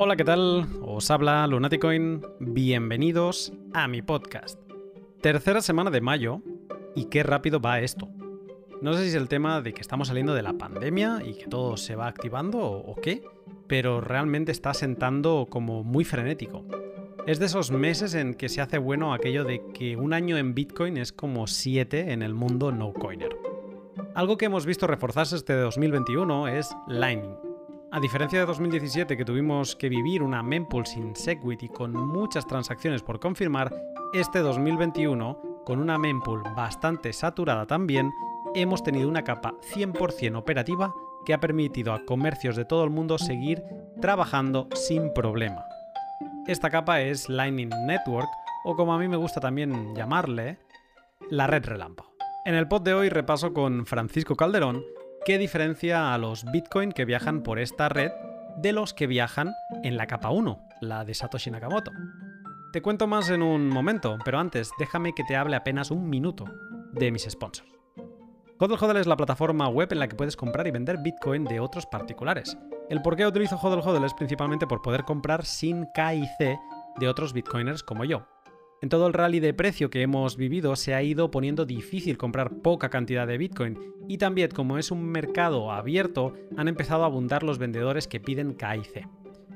Hola, ¿qué tal? Os habla Lunaticoin. Bienvenidos a mi podcast. Tercera semana de mayo y qué rápido va esto. No sé si es el tema de que estamos saliendo de la pandemia y que todo se va activando o, qué, pero realmente está sentando como muy frenético. Es de esos meses en que se hace bueno aquello de que un año en Bitcoin es como siete en el mundo no coiner. Algo que hemos visto reforzarse este 2021 es Lightning. A diferencia de 2017 que tuvimos que vivir una mempool sin Segwit y con muchas transacciones por confirmar, este 2021, con una mempool bastante saturada también, hemos tenido una capa 100% operativa que ha permitido a comercios de todo el mundo seguir trabajando sin problema. Esta capa es Lightning Network, o como a mí me gusta también llamarle, la red relámpago. En el pod de hoy repaso con Francisco Calderón qué diferencia a los Bitcoin que viajan por esta red de los que viajan en la capa 1, la de Satoshi Nakamoto. Te cuento más en un momento, pero antes déjame que te hable apenas un minuto de mis sponsors. HODL HODL es la plataforma web en la que puedes comprar y vender Bitcoin de otros particulares. El por qué utilizo HODL HODL es principalmente por poder comprar sin KIC de otros Bitcoiners como yo. En todo el rally de precio que hemos vivido se ha ido poniendo difícil comprar poca cantidad de Bitcoin y también como es un mercado abierto han empezado a abundar los vendedores que piden KIC.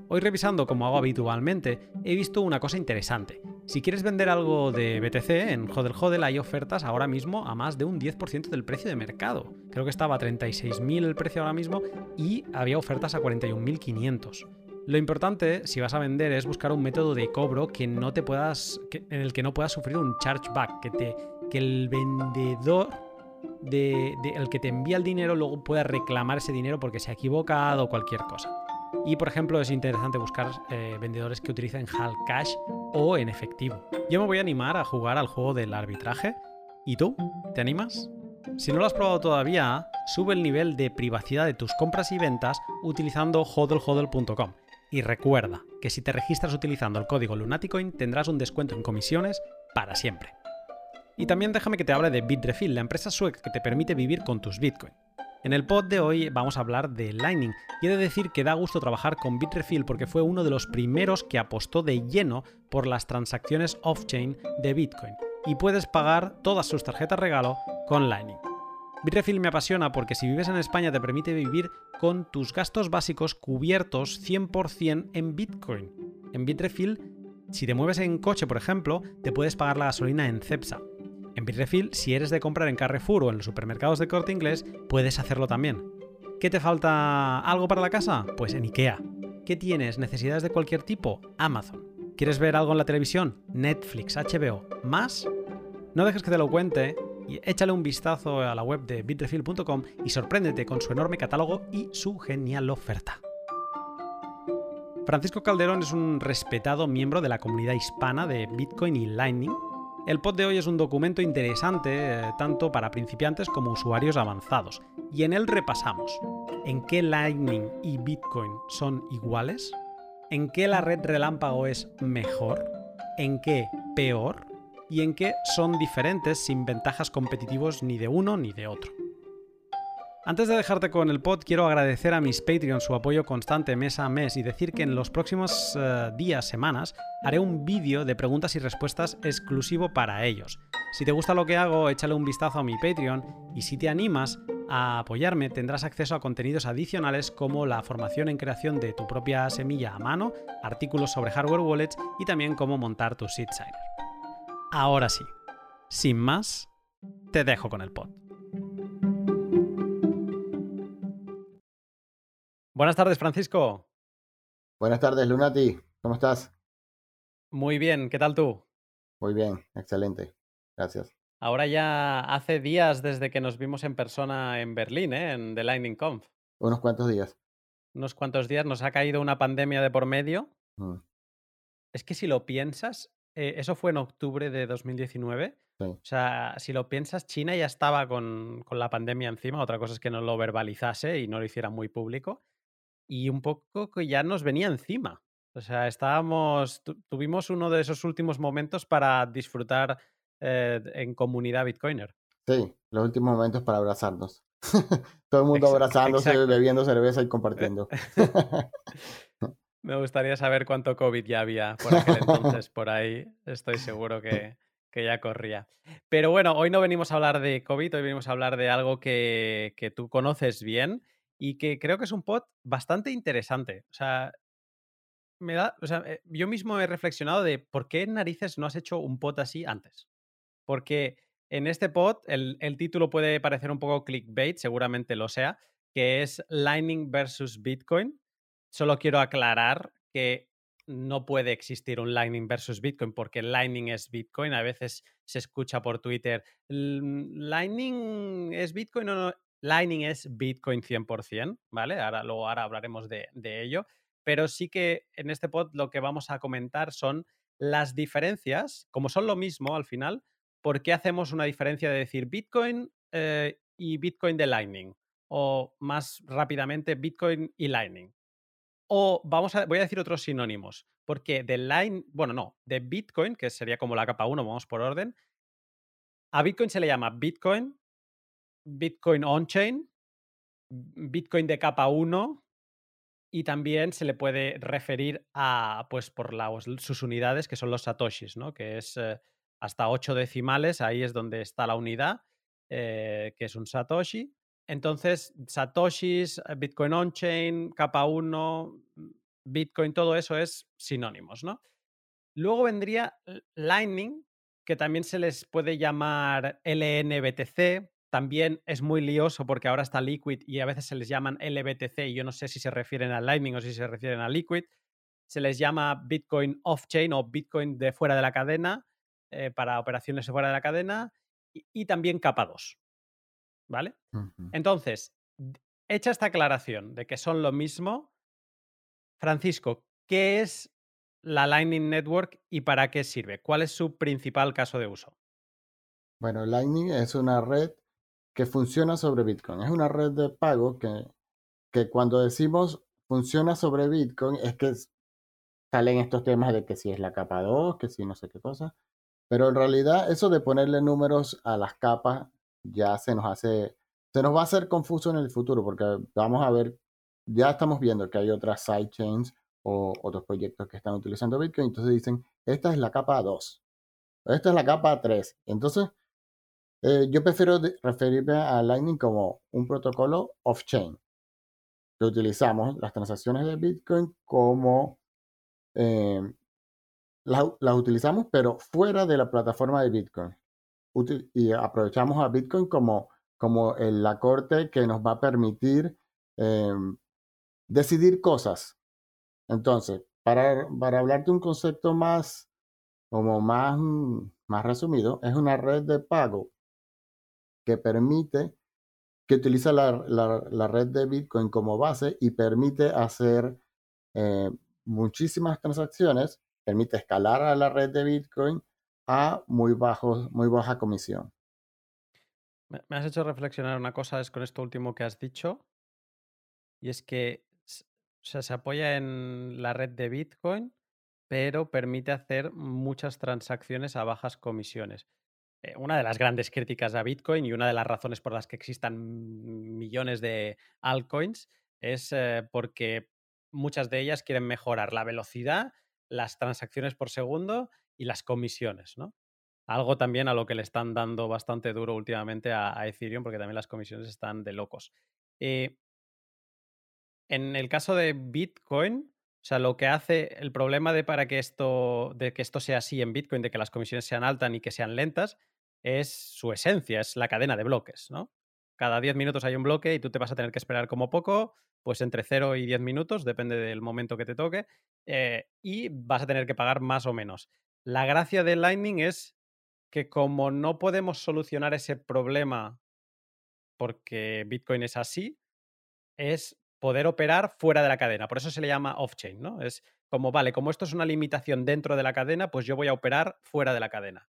Hoy revisando como hago habitualmente, he visto una cosa interesante. Si quieres vender algo de BTC, en Hodel Hodel hay ofertas ahora mismo a más de un 10% del precio de mercado. Creo que estaba a 36.000 el precio ahora mismo y había ofertas a 41.500. Lo importante, si vas a vender, es buscar un método de cobro que no te puedas, en el que no puedas sufrir un chargeback, que, que el vendedor de, el que te envía el dinero luego pueda reclamar ese dinero porque se ha equivocado o cualquier cosa. Y por ejemplo es interesante buscar eh, vendedores que utilicen HAL Cash o en efectivo. Yo me voy a animar a jugar al juego del arbitraje. ¿Y tú? ¿Te animas? Si no lo has probado todavía, sube el nivel de privacidad de tus compras y ventas utilizando hodlhodl.com. Y recuerda que si te registras utilizando el código Lunaticoin tendrás un descuento en comisiones para siempre. Y también déjame que te hable de Bitrefill, la empresa sueca que te permite vivir con tus Bitcoin. En el pod de hoy vamos a hablar de Lightning y he de decir que da gusto trabajar con Bitrefill porque fue uno de los primeros que apostó de lleno por las transacciones off-chain de Bitcoin y puedes pagar todas sus tarjetas regalo con Lightning. Bitrefill me apasiona porque si vives en España te permite vivir con tus gastos básicos cubiertos 100% en Bitcoin. En Bitrefill, si te mueves en coche, por ejemplo, te puedes pagar la gasolina en Cepsa. En Bitrefill, si eres de comprar en Carrefour o en los supermercados de corte inglés, puedes hacerlo también. ¿Qué te falta algo para la casa? Pues en IKEA. ¿Qué tienes? ¿Necesidades de cualquier tipo? Amazon. ¿Quieres ver algo en la televisión? Netflix, HBO. ¿Más? No dejes que te lo cuente échale un vistazo a la web de bitrefill.com y sorpréndete con su enorme catálogo y su genial oferta. Francisco Calderón es un respetado miembro de la comunidad hispana de Bitcoin y Lightning. El pod de hoy es un documento interesante eh, tanto para principiantes como usuarios avanzados, y en él repasamos en qué Lightning y Bitcoin son iguales, en qué la red relámpago es mejor, en qué peor, y en qué son diferentes sin ventajas competitivos ni de uno ni de otro. Antes de dejarte con el pod, quiero agradecer a mis Patreons su apoyo constante mes a mes y decir que en los próximos eh, días, semanas, haré un vídeo de preguntas y respuestas exclusivo para ellos. Si te gusta lo que hago, échale un vistazo a mi Patreon y si te animas a apoyarme, tendrás acceso a contenidos adicionales como la formación en creación de tu propia semilla a mano, artículos sobre hardware wallets y también cómo montar tu seed signer. Ahora sí, sin más, te dejo con el pod. Buenas tardes, Francisco. Buenas tardes, Lunati. ¿Cómo estás? Muy bien, ¿qué tal tú? Muy bien, excelente. Gracias. Ahora ya hace días desde que nos vimos en persona en Berlín, ¿eh? en The Lightning Conf. Unos cuantos días. Unos cuantos días. Nos ha caído una pandemia de por medio. Mm. Es que si lo piensas, eh, eso fue en octubre de 2019. O sea, si lo piensas, China ya estaba con, con, la pandemia encima. Otra cosa es que no lo verbalizase y no lo hiciera muy público y un poco que ya nos venía encima. O sea, estábamos, tuvimos uno de esos últimos momentos para disfrutar eh, en comunidad Bitcoiner. Sí, los últimos momentos para abrazarnos. Todo el mundo abrazándose, bebiendo cerveza y compartiendo. Me gustaría saber cuánto COVID ya había por aquel entonces por ahí. Estoy seguro que, que ya corría. Pero bueno, hoy no venimos a hablar de COVID, hoy venimos a hablar de algo que, que tú conoces bien y que creo que es un pod bastante interesante. O sea, me da, o sea, eh, yo mismo he reflexionado de por qué narices no has hecho un pod así antes. Porque en este pod el, el título puede parecer un poco clickbait, seguramente lo sea, que es Lightning versus Bitcoin. Solo quiero aclarar que no puede existir un Lightning versus Bitcoin porque Lightning es Bitcoin. A veces se escucha por Twitter, Lightning es Bitcoin o no. Lightning es Bitcoin 100%, ¿vale? Ahora, ahora hablaremos de, de ello. Pero sí que en este pod lo que vamos a comentar son las diferencias, como son lo mismo al final, ¿por qué hacemos una diferencia de decir Bitcoin eh, y Bitcoin de Lightning? O más rápidamente, Bitcoin y Lightning. O vamos a, voy a decir otros sinónimos, porque de Line, bueno, no, de Bitcoin, que sería como la capa 1, vamos por orden, a Bitcoin se le llama Bitcoin, Bitcoin on-chain, Bitcoin de capa 1 y también se le puede referir a, pues, por sus unidades, que son los satoshis, ¿no? Que es eh, hasta 8 decimales, ahí es donde está la unidad, eh, que es un satoshi. Entonces, Satoshis, eh, Bitcoin on-chain, capa 1, Bitcoin, todo eso es sinónimos, ¿no? Luego vendría Lightning, que también se les puede llamar LNBTC. También es muy lioso porque ahora está Liquid y a veces se les llaman LBTC y yo no sé si se refieren a Lightning o si se refieren a Liquid. Se les llama Bitcoin off-chain o Bitcoin de fuera de la cadena eh, para operaciones fuera de la cadena y, y también capa 2. ¿Vale? Entonces, hecha esta aclaración de que son lo mismo, Francisco, ¿qué es la Lightning Network y para qué sirve? ¿Cuál es su principal caso de uso? Bueno, Lightning es una red que funciona sobre Bitcoin. Es una red de pago que, que cuando decimos funciona sobre Bitcoin es que salen estos temas de que si es la capa 2, que si no sé qué cosa. Pero en realidad eso de ponerle números a las capas ya se nos hace, se nos va a hacer confuso en el futuro porque vamos a ver, ya estamos viendo que hay otras sidechains o otros proyectos que están utilizando Bitcoin, entonces dicen, esta es la capa 2, esta es la capa 3. Entonces, eh, yo prefiero referirme a Lightning como un protocolo off-chain, que utilizamos las transacciones de Bitcoin como... Eh, las utilizamos, pero fuera de la plataforma de Bitcoin y aprovechamos a Bitcoin como, como la corte que nos va a permitir em, decidir cosas. Entonces, para, para hablarte un concepto más, como más, más resumido, es una red de pago que permite, que utiliza la, la, red de Bitcoin como base y permite hacer eh, muchísimas transacciones, permite escalar a la red de Bitcoin a muy, muy baja comisión. Me has hecho reflexionar una cosa es con esto último que has dicho, y es que se apoya en la red de Bitcoin, pero permite hacer muchas transacciones a bajas comisiones. Eh, una de las grandes críticas a Bitcoin y una de las razones por las que existan millones de altcoins es eh, porque muchas de ellas quieren mejorar la velocidad, las transacciones por segundo y las comisiones, ¿no? Algo también a lo que le están dando bastante duro últimamente a, Ethereum, porque también las comisiones están de locos. Eh, en el caso de Bitcoin, o sea, lo que hace el problema de para que esto, de que esto sea así en Bitcoin, de que las comisiones sean altas y que sean lentas, es su esencia, es la cadena de bloques, ¿no? Cada 10 minutos hay un bloque y tú te vas a tener que esperar como poco, pues entre 0 y 10 minutos, depende del momento que te toque, eh, y vas a tener que pagar más o menos. La gracia de Lightning es que como no podemos solucionar ese problema porque Bitcoin es así, es poder operar fuera de la cadena. Por eso se le llama off-chain, ¿no? Es como, vale, como esto es una limitación dentro de la cadena, pues yo voy a operar fuera de la cadena.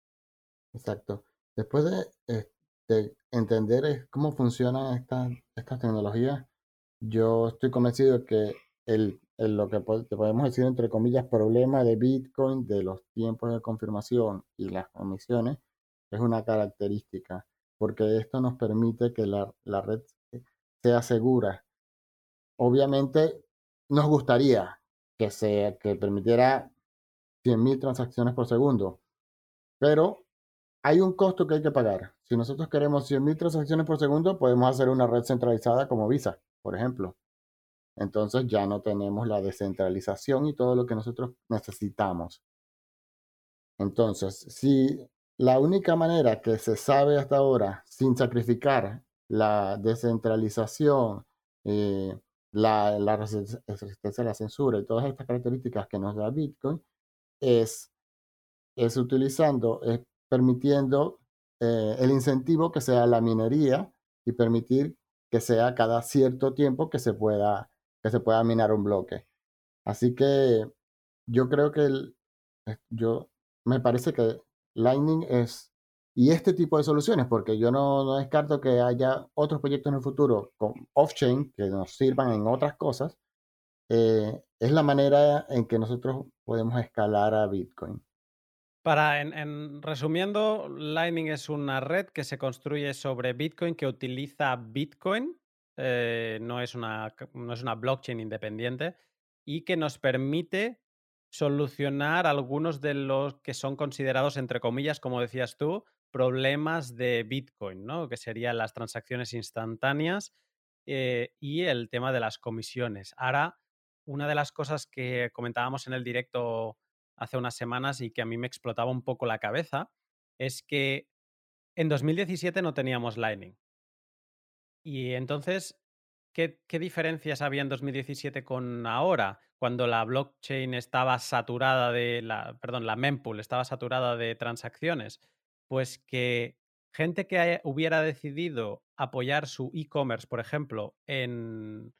Exacto. Después de, eh, entender cómo funcionan estas, estas tecnologías, yo estoy convencido que el lo que podemos decir, entre comillas, problema de Bitcoin, de los tiempos de confirmación y las comisiones, es una característica, porque esto nos permite que la, la red sea segura. Obviamente, nos gustaría que, sea, que permitiera 100.000 transacciones por segundo. Pero hay un costo que hay que pagar. Si nosotros queremos 100.000 transacciones por segundo, podemos hacer una red centralizada como Visa, por ejemplo. Entonces ya no tenemos la descentralización y todo lo que nosotros necesitamos. Entonces, si la única manera que se sabe hasta ahora, sin sacrificar la descentralización, eh, la, la, resistencia a la censura y todas estas características que nos da Bitcoin, es, es utilizando, permitiendo eh, el incentivo que sea la minería y permitir que sea cada cierto tiempo que se pueda, que se pueda minar un bloque. Así que yo creo que el, yo me parece que Lightning es, y este tipo de soluciones, porque yo no, no descarto que haya otros proyectos en el futuro con off-chain que nos sirvan en otras cosas, eh, es la manera en que nosotros podemos escalar a Bitcoin. Para, en, resumiendo, Lightning es una red que se construye sobre Bitcoin, que utiliza Bitcoin, eh, no, es una, no es una blockchain independiente, y que nos permite solucionar algunos de los que son considerados, entre comillas, como decías tú, problemas de Bitcoin, ¿no? Que serían las transacciones instantáneas eh, y el tema de las comisiones. Ahora, una de las cosas que comentábamos en el directo hace unas semanas y que a mí me explotaba un poco la cabeza es que en 2017 no teníamos Lightning. Y entonces, ¿qué, ¿qué, diferencias había en 2017 con ahora? cuando la blockchain estaba saturada de la, perdón, la mempool estaba saturada de transacciones, pues que gente que hubiera decidido apoyar su e-commerce, por ejemplo, en,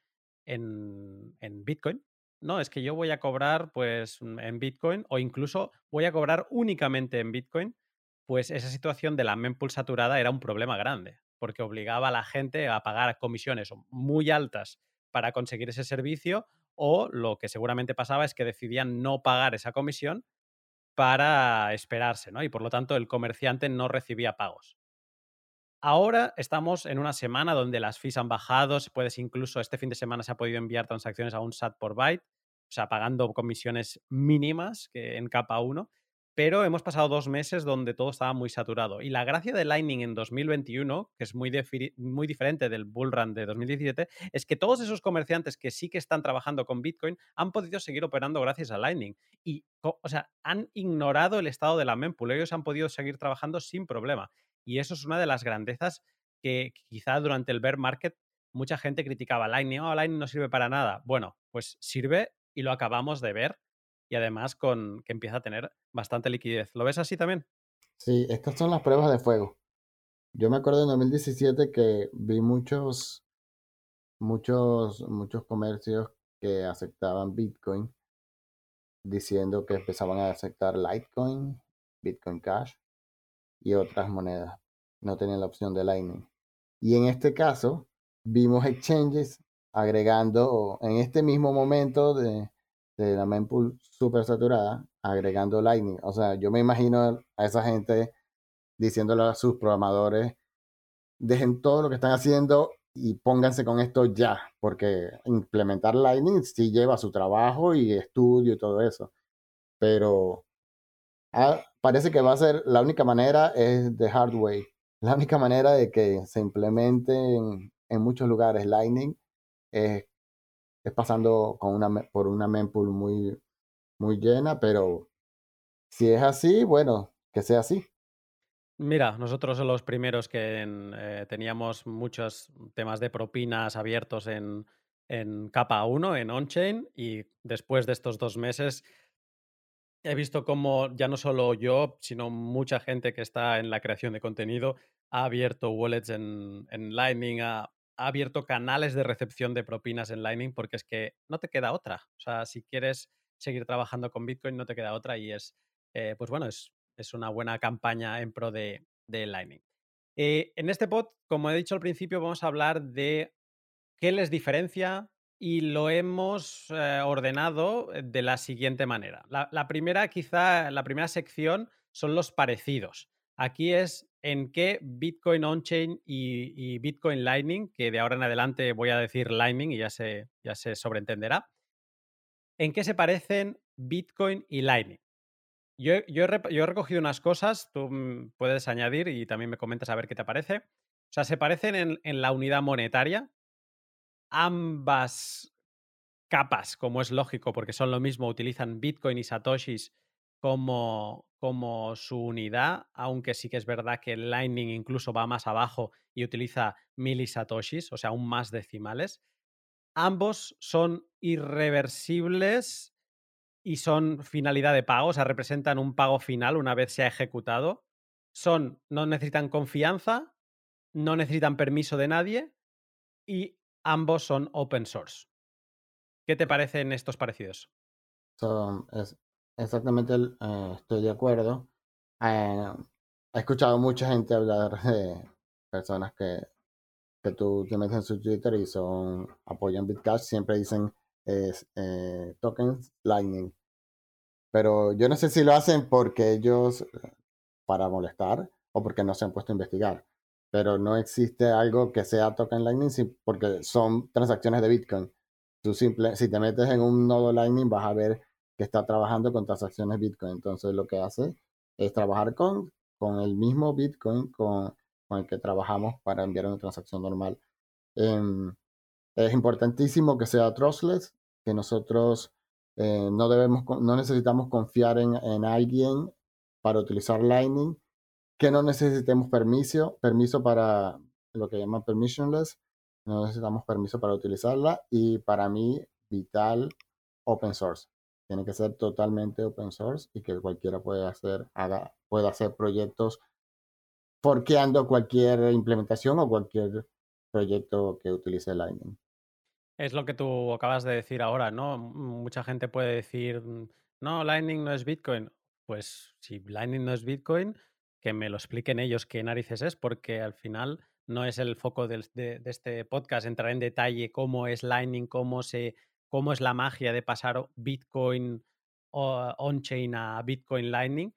en, en, Bitcoin, no, es que yo voy a cobrar pues en Bitcoin o incluso voy a cobrar únicamente en Bitcoin, pues esa situación de la mempool saturada era un problema grande, porque obligaba a la gente a pagar comisiones muy altas para conseguir ese servicio o lo que seguramente pasaba es que decidían no pagar esa comisión para esperarse, ¿no? Y por lo tanto el comerciante no recibía pagos. Ahora estamos en una semana donde las fees han bajado, puedes incluso este fin de semana se ha podido enviar transacciones a un SAT por byte, o sea, pagando comisiones mínimas que en capa 1 pero hemos pasado dos meses donde todo estaba muy saturado. Y la gracia de Lightning en 2021, que es muy, muy diferente del bull run de 2017, es que todos esos comerciantes que sí que están trabajando con Bitcoin han podido seguir operando gracias a Lightning. Y, o sea, han ignorado el estado de la mempool. Ellos han podido seguir trabajando sin problema. Y eso es una de las grandezas que quizá durante el bear market mucha gente criticaba Lightning. Oh, Lightning no sirve para nada. Bueno, pues sirve y lo acabamos de ver y además con que empieza a tener bastante liquidez. ¿Lo ves así también? Sí, estas son las pruebas de fuego. Yo me acuerdo en 2017 que vi muchos, muchos, muchos comercios que aceptaban Bitcoin diciendo que empezaban a aceptar Litecoin, Bitcoin Cash y otras monedas. No tenían la opción de Lightning. Y en este caso, vimos exchanges agregando en este mismo momento de, de la mempool súper saturada, agregando Lightning. O sea, yo me imagino a esa gente diciéndole a sus programadores, dejen todo lo que están haciendo y pónganse con esto ya, porque implementar Lightning sí lleva su trabajo y estudio y todo eso. Pero ah, parece que va a ser la única manera es de hard way. La única manera de que se implemente en, en muchos lugares Lightning es es pasando con una, por una mempool muy, muy llena, pero si es así, bueno, que sea así. Mira, nosotros somos los primeros que eh, teníamos muchos temas de propinas abiertos en, en capa 1, en on-chain, y después de estos dos meses he visto como ya no solo yo, sino mucha gente que está en la creación de contenido ha abierto wallets en, en Lightning, ha abierto canales de recepción de propinas en Lightning porque es que no te queda otra. O sea, si quieres seguir trabajando con Bitcoin, no te queda otra y es, eh, pues bueno, es, es, una buena campaña en pro de, de Lightning. Eh, en este pod, como he dicho al principio, vamos a hablar de qué les diferencia y lo hemos eh, ordenado de la siguiente manera. La, la, primera, quizá, la primera sección son los parecidos. Aquí es en qué Bitcoin on-chain y, Bitcoin Lightning, que de ahora en adelante voy a decir Lightning y ya se, ya se sobreentenderá, ¿En qué se parecen Bitcoin y Lightning? Yo, he, recogido unas cosas, tú puedes añadir y también me comentas a ver qué te parece. O sea, se parecen en, en la unidad monetaria. Ambas capas, como es lógico, porque son lo mismo, utilizan Bitcoin y Satoshis como, como su unidad, aunque sí que es verdad que Lightning incluso va más abajo y utiliza milisatoshis, o sea, aún más decimales. Ambos son irreversibles y son finalidad de pago, o sea, representan un pago final una vez se ha ejecutado. Son, no necesitan confianza, no necesitan permiso de nadie y ambos son open source. ¿Qué te parecen estos parecidos? Es, exactamente, eh, estoy de acuerdo. Eh, he escuchado mucha gente hablar de personas que, que tú te metes en su Twitter y son apoyan Bitcash, siempre dicen eh, tokens Lightning. Pero yo no sé si lo hacen porque ellos, para molestar, o porque no se han puesto a investigar. Pero no existe algo que sea token Lightning porque son transacciones de Bitcoin. Tú simple, si te metes en un nodo Lightning vas a ver que está trabajando con transacciones Bitcoin. Entonces lo que hace es trabajar con, con el mismo Bitcoin con, con el que trabajamos para enviar una transacción normal. Em, es importantísimo que sea trustless, que nosotros eh, no, debemos, no necesitamos confiar en, en, alguien para utilizar Lightning, que no necesitemos permiso, permiso para lo que llaman permissionless, no necesitamos permiso para utilizarla y para mí vital open source. Tiene que ser totalmente open source y que cualquiera pueda hacer, pueda hacer proyectos forqueando cualquier implementación o cualquier proyecto que utilice Lightning. Es lo que tú acabas de decir ahora, ¿no? Mucha gente puede decir, no, Lightning no es Bitcoin. Pues si Lightning no es Bitcoin, que me lo expliquen ellos qué narices es, porque al final no es el foco de, este podcast entrar en detalle cómo es Lightning, cómo se cómo es la magia de pasar Bitcoin on-chain a Bitcoin Lightning,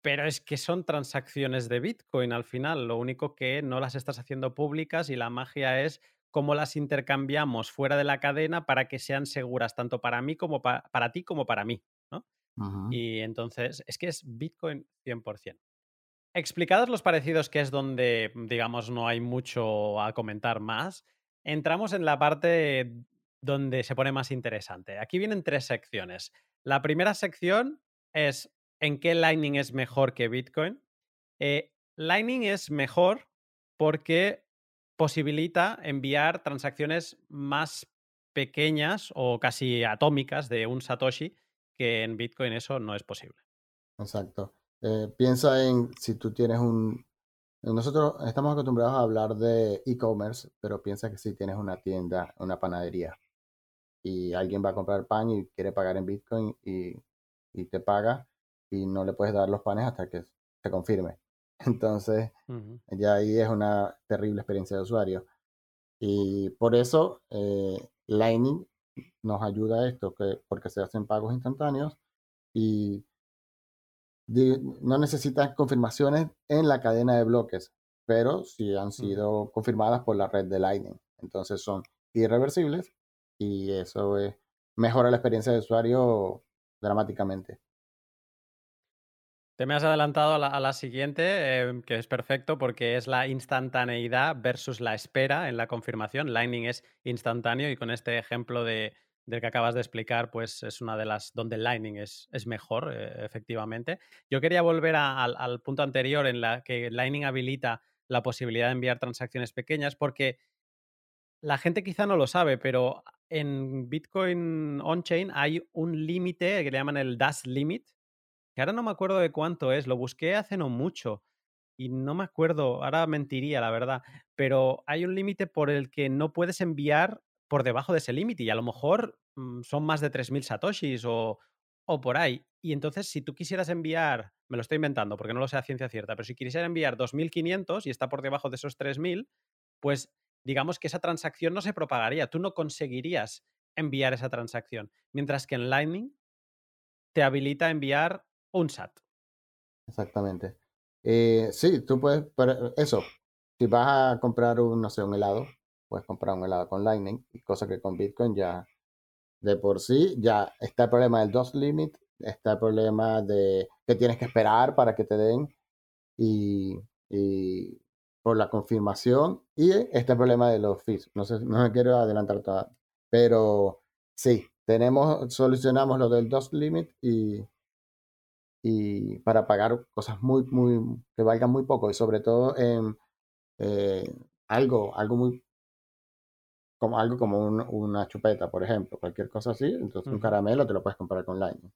pero es que son transacciones de Bitcoin al final, lo único que no las estás haciendo públicas y la magia es cómo las intercambiamos fuera de la cadena para que sean seguras tanto para mí como para ti como para mí. ¿no? Y entonces es que es Bitcoin 100%. Explicados los parecidos, que es donde, digamos, no hay mucho a comentar más, entramos en la parte donde se pone más interesante. Aquí vienen tres secciones. La primera sección es en qué Lightning es mejor que Bitcoin. Eh, Lightning es mejor porque posibilita enviar transacciones más pequeñas o casi atómicas de un Satoshi, que en Bitcoin eso no es posible. Exacto. Eh, piensa en si tú tienes un... Nosotros estamos acostumbrados a hablar de e-commerce, pero piensa que si tienes una tienda, una panadería, y alguien va a comprar pan y quiere pagar en Bitcoin y, te paga y no le puedes dar los panes hasta que se confirme. Entonces, ya ahí es una terrible experiencia de usuario. Y por eso eh, Lightning nos ayuda a esto, que, porque se hacen pagos instantáneos y no necesitas confirmaciones en la cadena de bloques, pero sí han sido confirmadas por la red de Lightning. Entonces son irreversibles y eso mejora la experiencia de usuario dramáticamente. Te me has adelantado a la, siguiente, em, que es perfecto porque es la instantaneidad versus la espera en la confirmación. Lightning es instantáneo y con este ejemplo de, del que acabas de explicar, pues es una de las donde Lightning es, es mejor, eh, efectivamente. Yo quería volver al punto anterior en la que Lightning habilita la posibilidad de enviar transacciones pequeñas porque la gente quizá no lo sabe, pero en Bitcoin on-chain hay un límite que le llaman el dash limit, que ahora no me acuerdo de cuánto es, lo busqué hace no mucho y no me acuerdo, ahora mentiría la verdad, pero hay un límite por el que no puedes enviar por debajo de ese límite y a lo mejor mm, son más de 3.000 satoshis o, o por ahí. Y entonces si tú quisieras enviar, me lo estoy inventando porque no lo sé a ciencia cierta, pero si quisieras enviar 2.500 y está por debajo de esos 3.000, pues digamos que esa transacción no se propagaría, tú no conseguirías enviar esa transacción, mientras que en Lightning te habilita enviar un SAT. Exactamente. Eh, sí, tú puedes, pero eso, si vas a comprar un, no sé, un helado, puedes comprar un helado con Lightning, cosa que con Bitcoin ya de por sí ya está el problema del DOS limit, está el problema de que tienes que esperar para que te den y, y por la confirmación y este problema de los fees. No sé, no me quiero adelantar todo, pero sí, tenemos, solucionamos lo del DOS limit y, y para pagar cosas muy, muy, que valgan muy poco y sobre todo en eh, algo, algo muy como algo como una chupeta, por ejemplo, cualquier cosa así, entonces un caramelo te lo puedes comprar con Lightning.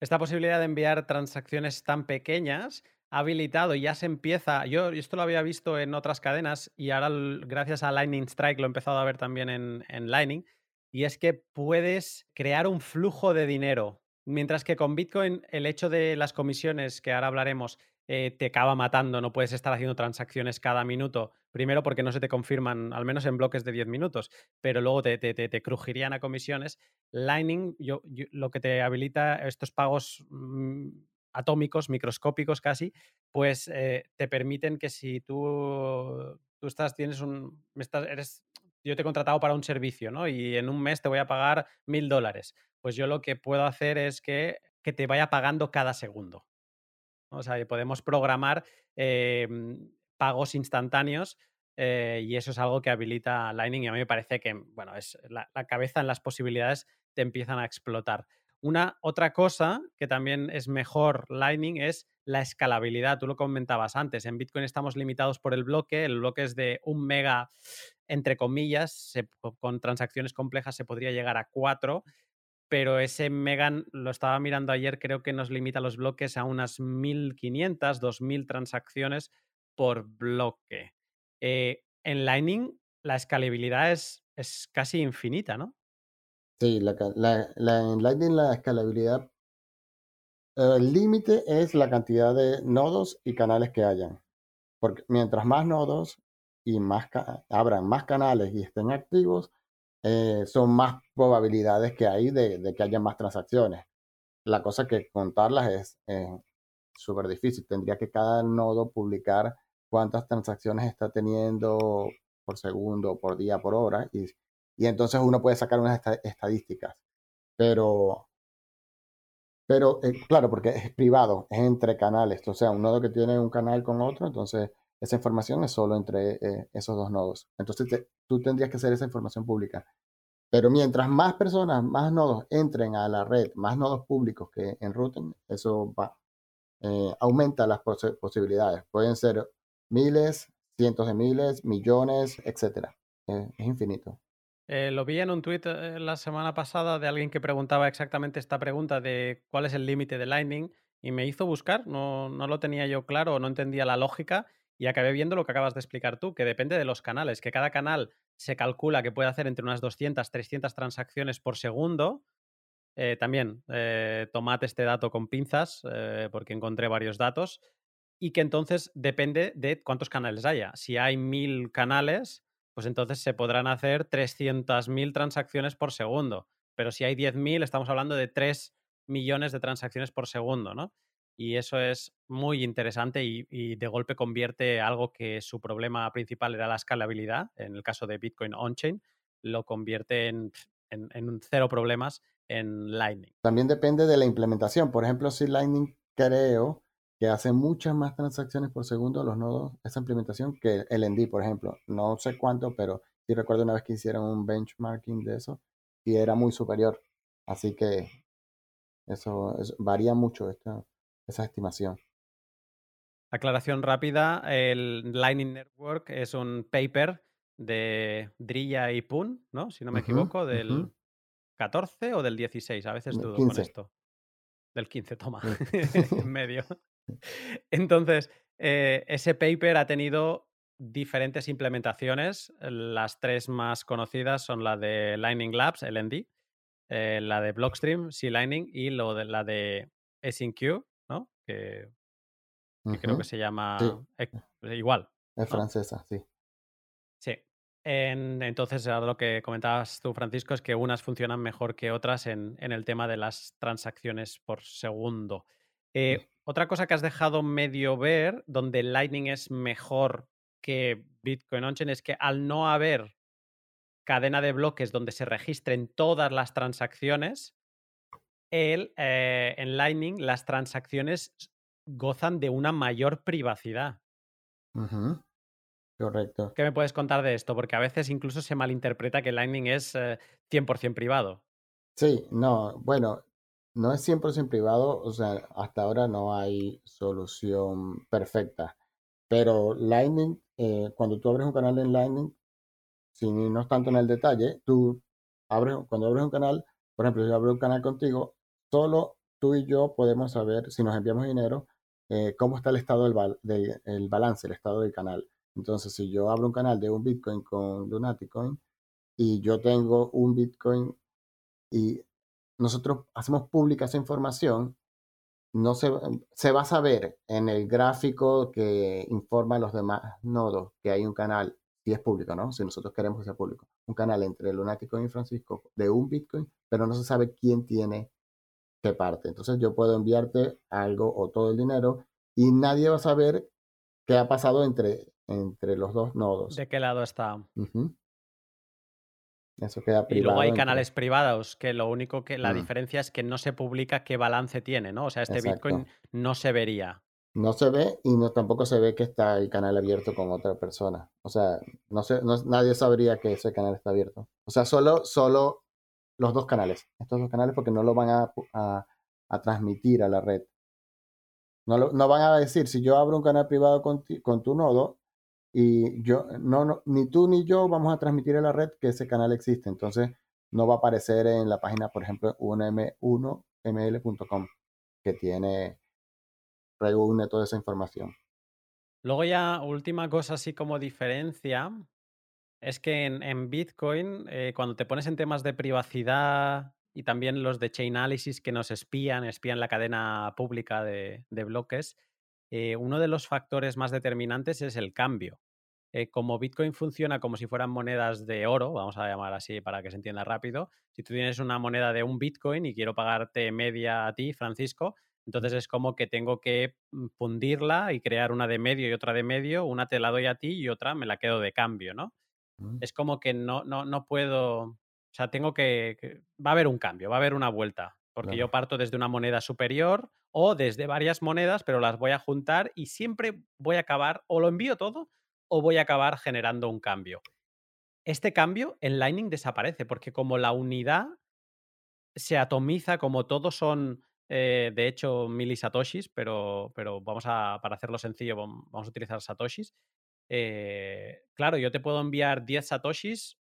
Esta posibilidad de enviar transacciones tan pequeñas ha habilitado y ya se empieza. Yo esto lo había visto en otras cadenas y ahora, gracias a Lightning Strike, lo he empezado a ver también en, en Lightning. Y es que puedes crear un flujo de dinero. Mientras que con Bitcoin, el hecho de las comisiones, que ahora hablaremos, eh, te acaba matando, no puedes estar haciendo transacciones cada minuto, primero porque no se te confirman, al menos en bloques de 10 minutos, pero luego te, te, crujirían a comisiones. Lightning yo, lo que te habilita estos pagos mm, atómicos, microscópicos casi, pues eh, te permiten que si tú, tú estás, tienes un, estás, eres, yo te he contratado para un servicio, ¿no? Y en un mes te voy a pagar mil dólares. Pues yo lo que puedo hacer es que, que te vaya pagando cada segundo. O sea, podemos programar em, pagos instantáneos eh, y eso es algo que habilita Lightning y a mí me parece que, bueno, es la, cabeza en las posibilidades te empiezan a explotar. Una otra cosa que también es mejor Lightning es la escalabilidad. Tú lo comentabas antes. En Bitcoin estamos limitados por el bloque. El bloque es de un mega, entre comillas. con transacciones complejas se podría llegar a cuatro pero ese Megan lo estaba mirando ayer, creo que nos limita los bloques a unas 1500, 2000 transacciones por bloque. Eh, en Lightning la escalabilidad es, es casi infinita, ¿no? Sí, la, en Lightning la escalabilidad, el límite es la cantidad de nodos y canales que hayan. Porque mientras más nodos y más abran más canales y estén activos, eh, son más probabilidades que hay de, que haya más transacciones. La cosa que contarlas es eh, súper difícil. Tendría que cada nodo publicar cuántas transacciones está teniendo por segundo, por día, por hora, y, y entonces uno puede sacar unas estadísticas. Pero, pero eh, claro, porque es privado, es entre canales. O sea, un nodo que tiene un canal con otro, entonces esa información es solo entre eh, esos dos nodos. Entonces tú tendrías que hacer esa información pública. Pero mientras más personas, más nodos entren a la red, más nodos públicos que enruten, eso va, eh, aumenta las posibilidades. Pueden ser miles, cientos de miles, millones, etc. es infinito. Eh, lo vi en un tuit la semana pasada de alguien que preguntaba exactamente esta pregunta de cuál es el límite de Lightning y me hizo buscar, no, no lo tenía yo claro, no entendía la lógica y acabé viendo lo que acabas de explicar tú, que depende de los canales, que cada canal se calcula que puede hacer entre unas 200, 300 transacciones por segundo. Eh, también eh, tomad este dato con pinzas, eh, porque encontré varios datos, y que entonces depende de cuántos canales haya. Si hay mil canales, pues entonces se podrán hacer 300.000 transacciones por segundo. Pero si hay 10.000, estamos hablando de 3 millones de transacciones por segundo, ¿no? Y eso es muy interesante y, de golpe convierte algo que su problema principal era la escalabilidad, en el caso de Bitcoin on-chain, lo convierte en, en, cero problemas en Lightning. También depende de la implementación. Por ejemplo, si Lightning creo que hace muchas más transacciones por segundo los nodos, esa implementación, que el ND, por ejemplo. No sé cuánto, pero sí recuerdo una vez que hicieron un benchmarking de eso y era muy superior. Así que eso, varía mucho. Esto, esa estimación. Aclaración rápida, el Lightning Network es un paper de Drilla y Pun, ¿no? Si no me equivoco, del 14 o del 16, a veces dudo con esto. Del 15, toma, en medio. Entonces, eh, ese paper ha tenido diferentes implementaciones. Las tres más conocidas son la de Lightning Labs, LND, eh, la de Blockstream, C-Lightning y lo de, la de SynQ, que, creo que se llama eh, igual. Es francesa, sí. Sí. entonces, lo que comentabas tú, Francisco, es que unas funcionan mejor que otras en, el tema de las transacciones por segundo. Eh, otra cosa que has dejado medio ver, donde Lightning es mejor que Bitcoin on es que al no haber cadena de bloques donde se registren todas las transacciones, el, eh, en Lightning las transacciones gozan de una mayor privacidad. Correcto. ¿Qué me puedes contar de esto? Porque a veces incluso se malinterpreta que Lightning es 100% eh, privado. Sí, no, bueno, no es 100% privado, o sea, hasta ahora no hay solución perfecta, pero Lightning, eh, cuando tú abres un canal en Lightning, si no es tanto en el detalle, tú abres, cuando abres un canal, por ejemplo, yo abro un canal contigo, solo tú y yo podemos saber si nos enviamos dinero, eh, cómo está el estado del, balance, el estado del canal. Entonces, si yo abro un canal de un Bitcoin con Lunaticoin y yo tengo un Bitcoin y nosotros hacemos pública esa información, no se, se va a saber en el gráfico que informa a los demás nodos que hay un canal, si es público, ¿no? Si nosotros queremos que sea público, un canal entre Lunaticoin y Francisco de un Bitcoin, pero no se sabe quién tiene qué parte. Entonces yo puedo enviarte algo o todo el dinero y nadie va a saber qué ha pasado entre, entre los dos nodos. ¿De qué lado está? Eso queda privado. Y luego hay canales privados, que lo único que la mm. diferencia es que no se publica qué balance tiene, ¿no? O sea, este Bitcoin no se vería. No se ve y no, tampoco se ve que está el canal abierto con otra persona. O sea, no sé, nadie sabría que ese canal está abierto. O sea, solo, solo los dos canales, estos dos canales, porque no lo van a, transmitir a la red. No, no, van a decir, si yo abro un canal privado con, con tu nodo y yo, no, no, ni tú ni yo vamos a transmitir a la red que ese canal existe. Entonces, no va a aparecer en la página, por ejemplo, 1m1ml.com, que tiene, reúne toda esa información. Luego ya, última cosa así como diferencia, es que en, Bitcoin, eh, cuando te pones en temas de privacidad y también los de Chainalysis que nos espían, espían la cadena pública de, bloques, eh, uno de los factores más determinantes es el cambio. Eh, como Bitcoin funciona como si fueran monedas de oro, vamos a llamar así para que se entienda rápido, si tú tienes una moneda de un Bitcoin y quiero pagarte media a ti, Francisco, entonces es como que tengo que mm, fundirla y crear una de medio y otra de medio, una te la doy a ti y otra me la quedo de cambio, ¿no? Es como que no, no, no puedo, o sea, tengo que, va a haber un cambio, va a haber una vuelta, porque yo parto desde una moneda superior o desde varias monedas, pero las voy a juntar y siempre voy a acabar, o lo envío todo, o voy a acabar generando un cambio. Este cambio en Lightning desaparece, porque como la unidad se atomiza, como todos son, eh, de hecho, milisatoshis, pero, pero vamos a, para hacerlo sencillo, vamos a utilizar satoshis, eh, claro, yo te puedo enviar 10 satoshis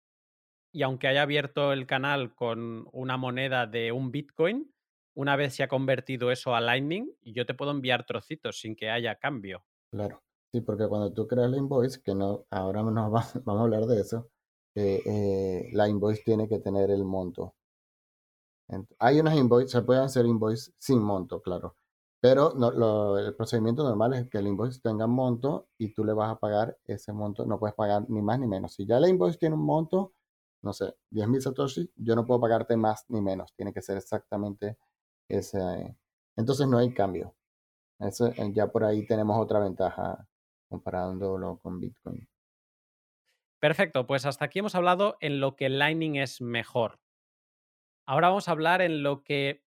y aunque haya abierto el canal con una moneda de un Bitcoin, una vez se ha convertido eso a Lightning, yo te puedo enviar trocitos sin que haya cambio. Claro, sí, porque cuando tú creas la invoice, que no, ahora no vamos a hablar de eso, eh, eh, la invoice tiene que tener el monto. Hay unas invoices, se pueden hacer invoice sin monto, claro, pero el procedimiento normal es que el invoice tenga un monto y tú le vas a pagar ese monto. No puedes pagar ni más ni menos. Si ya el invoice tiene un monto, no sé, 10.000 satoshi, yo no puedo pagarte más ni menos. Tiene que ser exactamente ese. Entonces no hay cambio. Eso, eh, ya por ahí tenemos otra ventaja comparándolo con Bitcoin. Perfecto, pues hasta aquí hemos hablado en lo que Lightning es mejor. Ahora vamos a hablar en lo que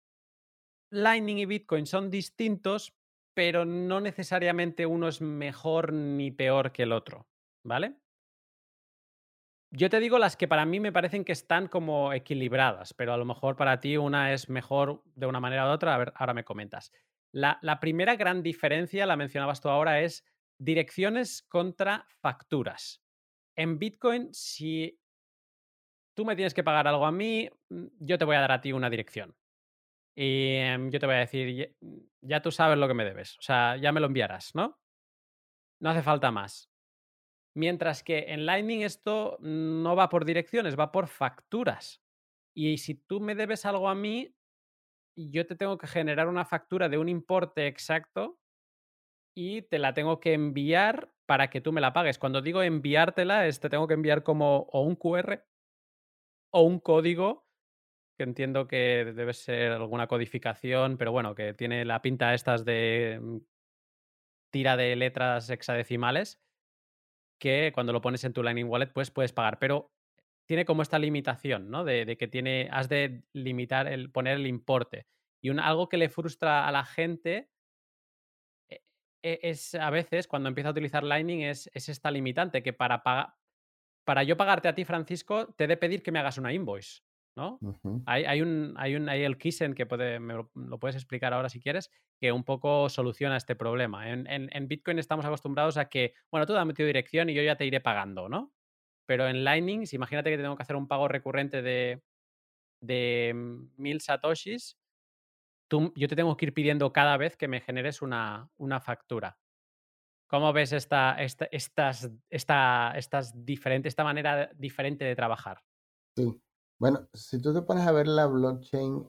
Lightning y Bitcoin son distintos, pero no necesariamente uno es mejor ni peor que el otro, ¿vale? Yo te digo las que para mí me parecen que están como equilibradas, pero a lo mejor para ti una es mejor de una manera u otra. A ver, ahora me comentas. La, la primera gran diferencia, la mencionabas tú ahora, es direcciones contra facturas. En Bitcoin, si tú me tienes que pagar algo a mí, mm, yo te voy a dar a ti una dirección. Y em, yo te voy a decir, ya tú sabes lo que me debes, o sea, ya me lo enviarás, ¿no? No hace falta más. Mientras que en Lightning esto no va por direcciones, va por facturas. Y si tú me debes algo a mí, yo te tengo que generar una factura de un importe exacto y te la tengo que enviar para que tú me la pagues. Cuando digo enviártela, es te tengo que enviar como o un QR o un código entiendo que debe ser alguna codificación, pero bueno, que tiene la pinta estas de mm, tira de letras hexadecimales, que cuando lo pones en tu Lightning Wallet, pues puedes pagar. Pero tiene como esta limitación, ¿no? De, que tiene, has de limitar, el poner el importe. Y un, algo que le frustra a la gente e, e, es a veces cuando empieza a utilizar Lightning es, es esta limitante que para, para yo pagarte a ti, Francisco, te he de pedir que me hagas una invoice. ¿No? hay, hay, un, hay, un, hay el Kisen que puede, me lo, puedes explicar ahora si quieres, que un poco soluciona este problema. En, en, Bitcoin estamos acostumbrados a que, bueno, tú dame tu dirección y yo ya te iré pagando, ¿no? Pero en Lightning, si imagínate que tengo que hacer un pago recurrente de, de mil satoshis, tú, yo te tengo que ir pidiendo cada vez que me generes una, una factura. ¿Cómo ves esta, esta, estas, esta, estas diferente, esta manera diferente de trabajar? Sí, bueno, si tú te pones a ver la blockchain,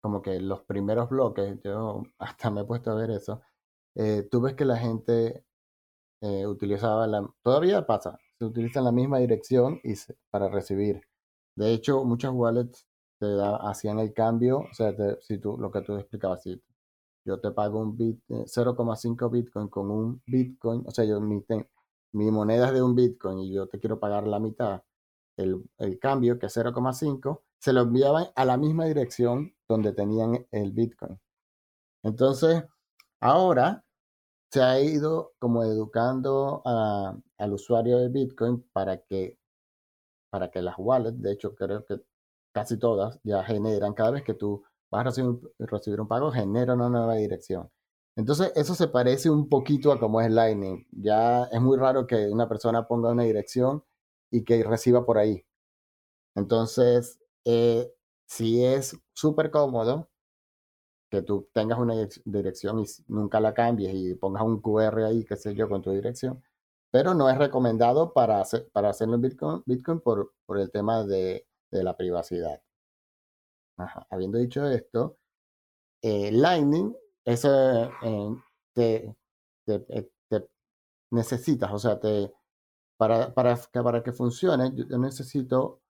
como que los primeros bloques, yo hasta me he puesto a ver eso, eh, tú ves que la gente eh, utilizaba la, todavía pasa, se utiliza la misma dirección y para recibir. De hecho, muchas wallets te hacían el cambio, o sea, si tú, lo que tú explicabas, si yo te pago un bit, 0,5 eh, Bitcoin con un Bitcoin, o sea, yo mi, mi moneda es de un Bitcoin y yo te quiero pagar la mitad, el, cambio, que es 0,5, se lo enviaban a la misma dirección donde tenían el Bitcoin. Entonces, ahora se ha ido como educando al usuario de Bitcoin para que, para que las wallets, de hecho creo que casi todas ya generan, cada vez que tú vas a recibir, recibir un pago, genera una nueva dirección. Entonces, eso se parece un poquito a como es Lightning. Ya es muy raro que una persona ponga una dirección y que reciba por ahí. Entonces, eh, si es súper cómodo que tú tengas una dirección y nunca la cambies y pongas un QR ahí, qué sé yo, con tu dirección, pero no es recomendado para, para hacerlo en Bitcoin, Bitcoin por, por el tema de, de la privacidad. Habiendo dicho esto, eh, Lightning, eso eh, te, te, necesitas, o sea, te, para, para, para que funcione, yo necesito,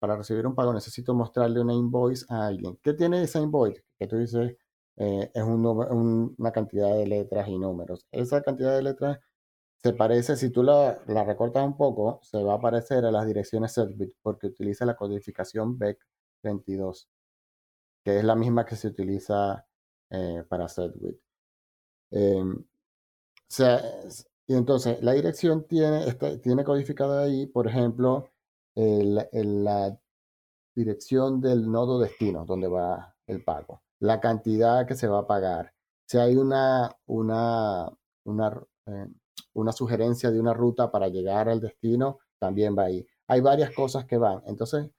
para recibir un pago, necesito mostrarle una invoice a alguien. ¿Qué tiene esa invoice? Que tú dices, eh, es un, una cantidad de letras y números. Esa cantidad de letras se parece, si tú la, la recortas un poco, se va a parecer a las direcciones setbit porque utiliza la codificación BEC22, que es la misma que se utiliza eh, para setbit. Eh, o sea, y entonces la dirección tiene, tiene codificada ahí, por ejemplo, la dirección del nodo destino, donde va el pago, la cantidad que se va a pagar. Si hay una, una, una, eh, una sugerencia de una ruta para llegar al destino, también va ahí. Hay varias cosas que van. Entonces,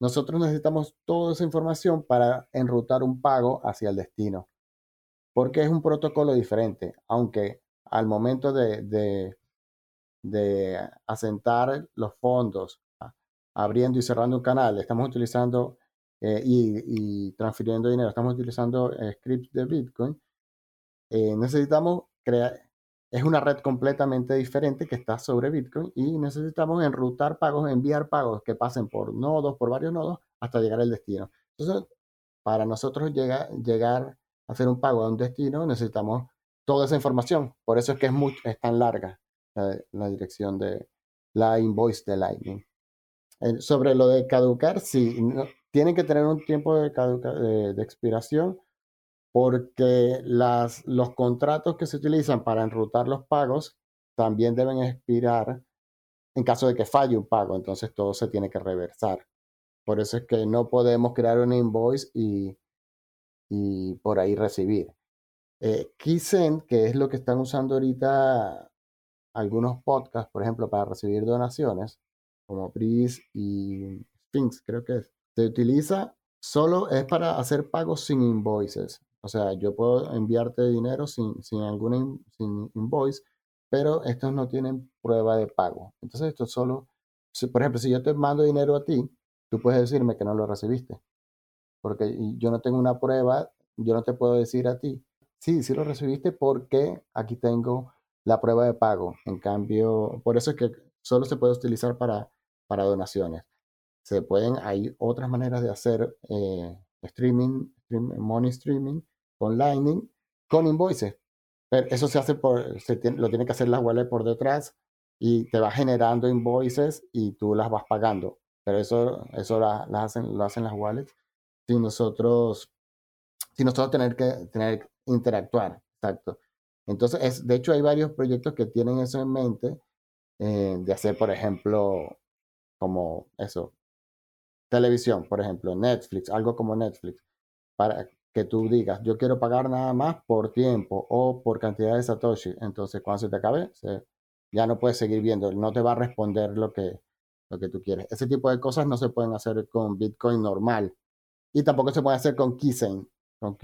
nosotros necesitamos toda esa información para enrutar un pago hacia el destino, porque es un protocolo diferente, aunque al momento de, de, asentar los fondos, abriendo y cerrando un canal, estamos utilizando eh, y, transfiriendo dinero, estamos utilizando eh, scripts de Bitcoin, eh, necesitamos crear, es una red completamente diferente que está sobre Bitcoin y necesitamos enrutar pagos, enviar pagos que pasen por nodos, por varios nodos, hasta llegar al destino. Entonces, para nosotros llegar, llegar a hacer un pago a un destino, necesitamos toda esa información. Por eso es que es, muy, es tan larga la, dirección de la invoice de Lightning. Sobre lo de caducar, sí, tienen que tener un tiempo de, de, expiración porque los contratos que se utilizan para enrutar los pagos también deben expirar en caso de que falle un pago, entonces todo se tiene que reversar. Por eso es que no podemos crear una invoice y, y por ahí recibir. Eh, que es lo que están usando ahorita algunos podcasts, por ejemplo, para recibir donaciones, como Breeze y Sphinx, creo que es, se utiliza solo es para hacer pagos sin invoices. O sea, yo puedo enviarte dinero sin, sin alguna sin invoice, pero estos no tienen prueba de pago. Entonces, esto solo, por ejemplo, si yo te mando dinero a ti, tú puedes decirme que no lo recibiste, porque yo no tengo una prueba, yo no te puedo decir a ti sí, sí lo recibiste porque aquí tengo la prueba de pago. En cambio, por eso es que solo se puede utilizar para, para donaciones. Se pueden, hay otras maneras de hacer eh, streaming, money streaming con Lightning, con invoices. Pero eso se hace por, se lo tiene que hacer la wallet por detrás y te va generando invoices y tú las vas pagando. Pero eso, eso la, hacen, lo hacen las wallets sin nosotros, sin nosotros tener que tener, interactuar. Exacto. Entonces, es, de hecho, hay varios proyectos que tienen eso en mente, eh, de hacer, por ejemplo, como eso, televisión, por ejemplo, Netflix, algo como Netflix, para que tú digas, yo quiero pagar nada más por tiempo o por cantidad de Satoshi. Entonces, cuando se te acabe, ya no puedes seguir viendo, no te va a responder lo que, lo que tú quieres. Ese tipo de cosas no se pueden hacer con Bitcoin normal y tampoco se puede hacer con Keysen, con.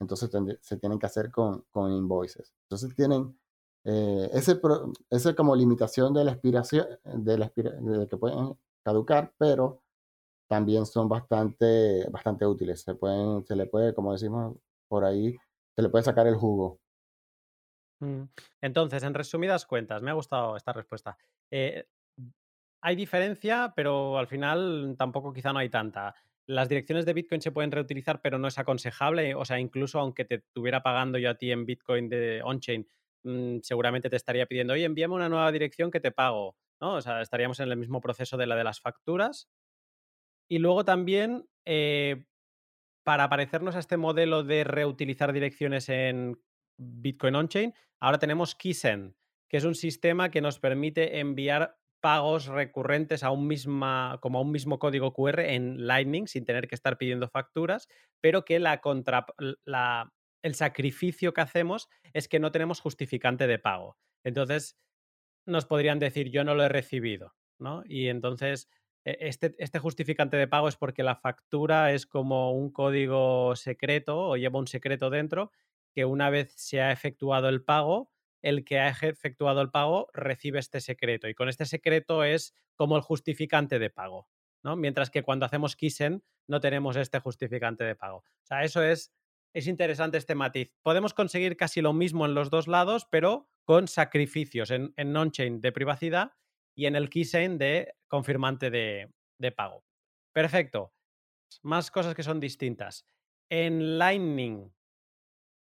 Entonces se tienen que hacer con, con invoices. Entonces tienen eh, ese, ese como limitación de la expiración, de, la de que pueden caducar, pero también son bastante, bastante útiles. Se, pueden, se le puede, como decimos por ahí, se le puede sacar el jugo. Mm. Entonces, en resumidas cuentas, me ha gustado esta respuesta. Eh, hay diferencia, pero al final tampoco quizá no hay tanta. Las direcciones de Bitcoin se pueden reutilizar, pero no es aconsejable. O sea, incluso aunque te estuviera pagando yo a ti en Bitcoin de on-chain, mm, seguramente te estaría pidiendo, oye, envíame una nueva dirección que te pago. ¿no? O sea, estaríamos en el mismo proceso de la de las facturas. Y luego también, eh, para parecernos a este modelo de reutilizar direcciones en Bitcoin on-chain, ahora tenemos Keysen, que es un sistema que nos permite enviar pagos recurrentes a un misma, como a un mismo código QR en Lightning sin tener que estar pidiendo facturas, pero que la contra, la, el sacrificio que hacemos es que no tenemos justificante de pago. Entonces, nos podrían decir, yo no lo he recibido, ¿no? Y entonces e, este, este, justificante de pago es porque la factura es como un código secreto o lleva un secreto dentro que una vez se ha efectuado el pago, el que ha efectuado el pago recibe este secreto y con este secreto es como el justificante de pago, ¿no? Mientras que cuando hacemos Kisen no tenemos este justificante de pago. O sea, eso es, es interesante este matiz. Podemos conseguir casi lo mismo en los dos lados, pero con sacrificios en, en on-chain de privacidad y en el keysign de confirmante de, pago. Perfecto. Más cosas que son distintas. En Lightning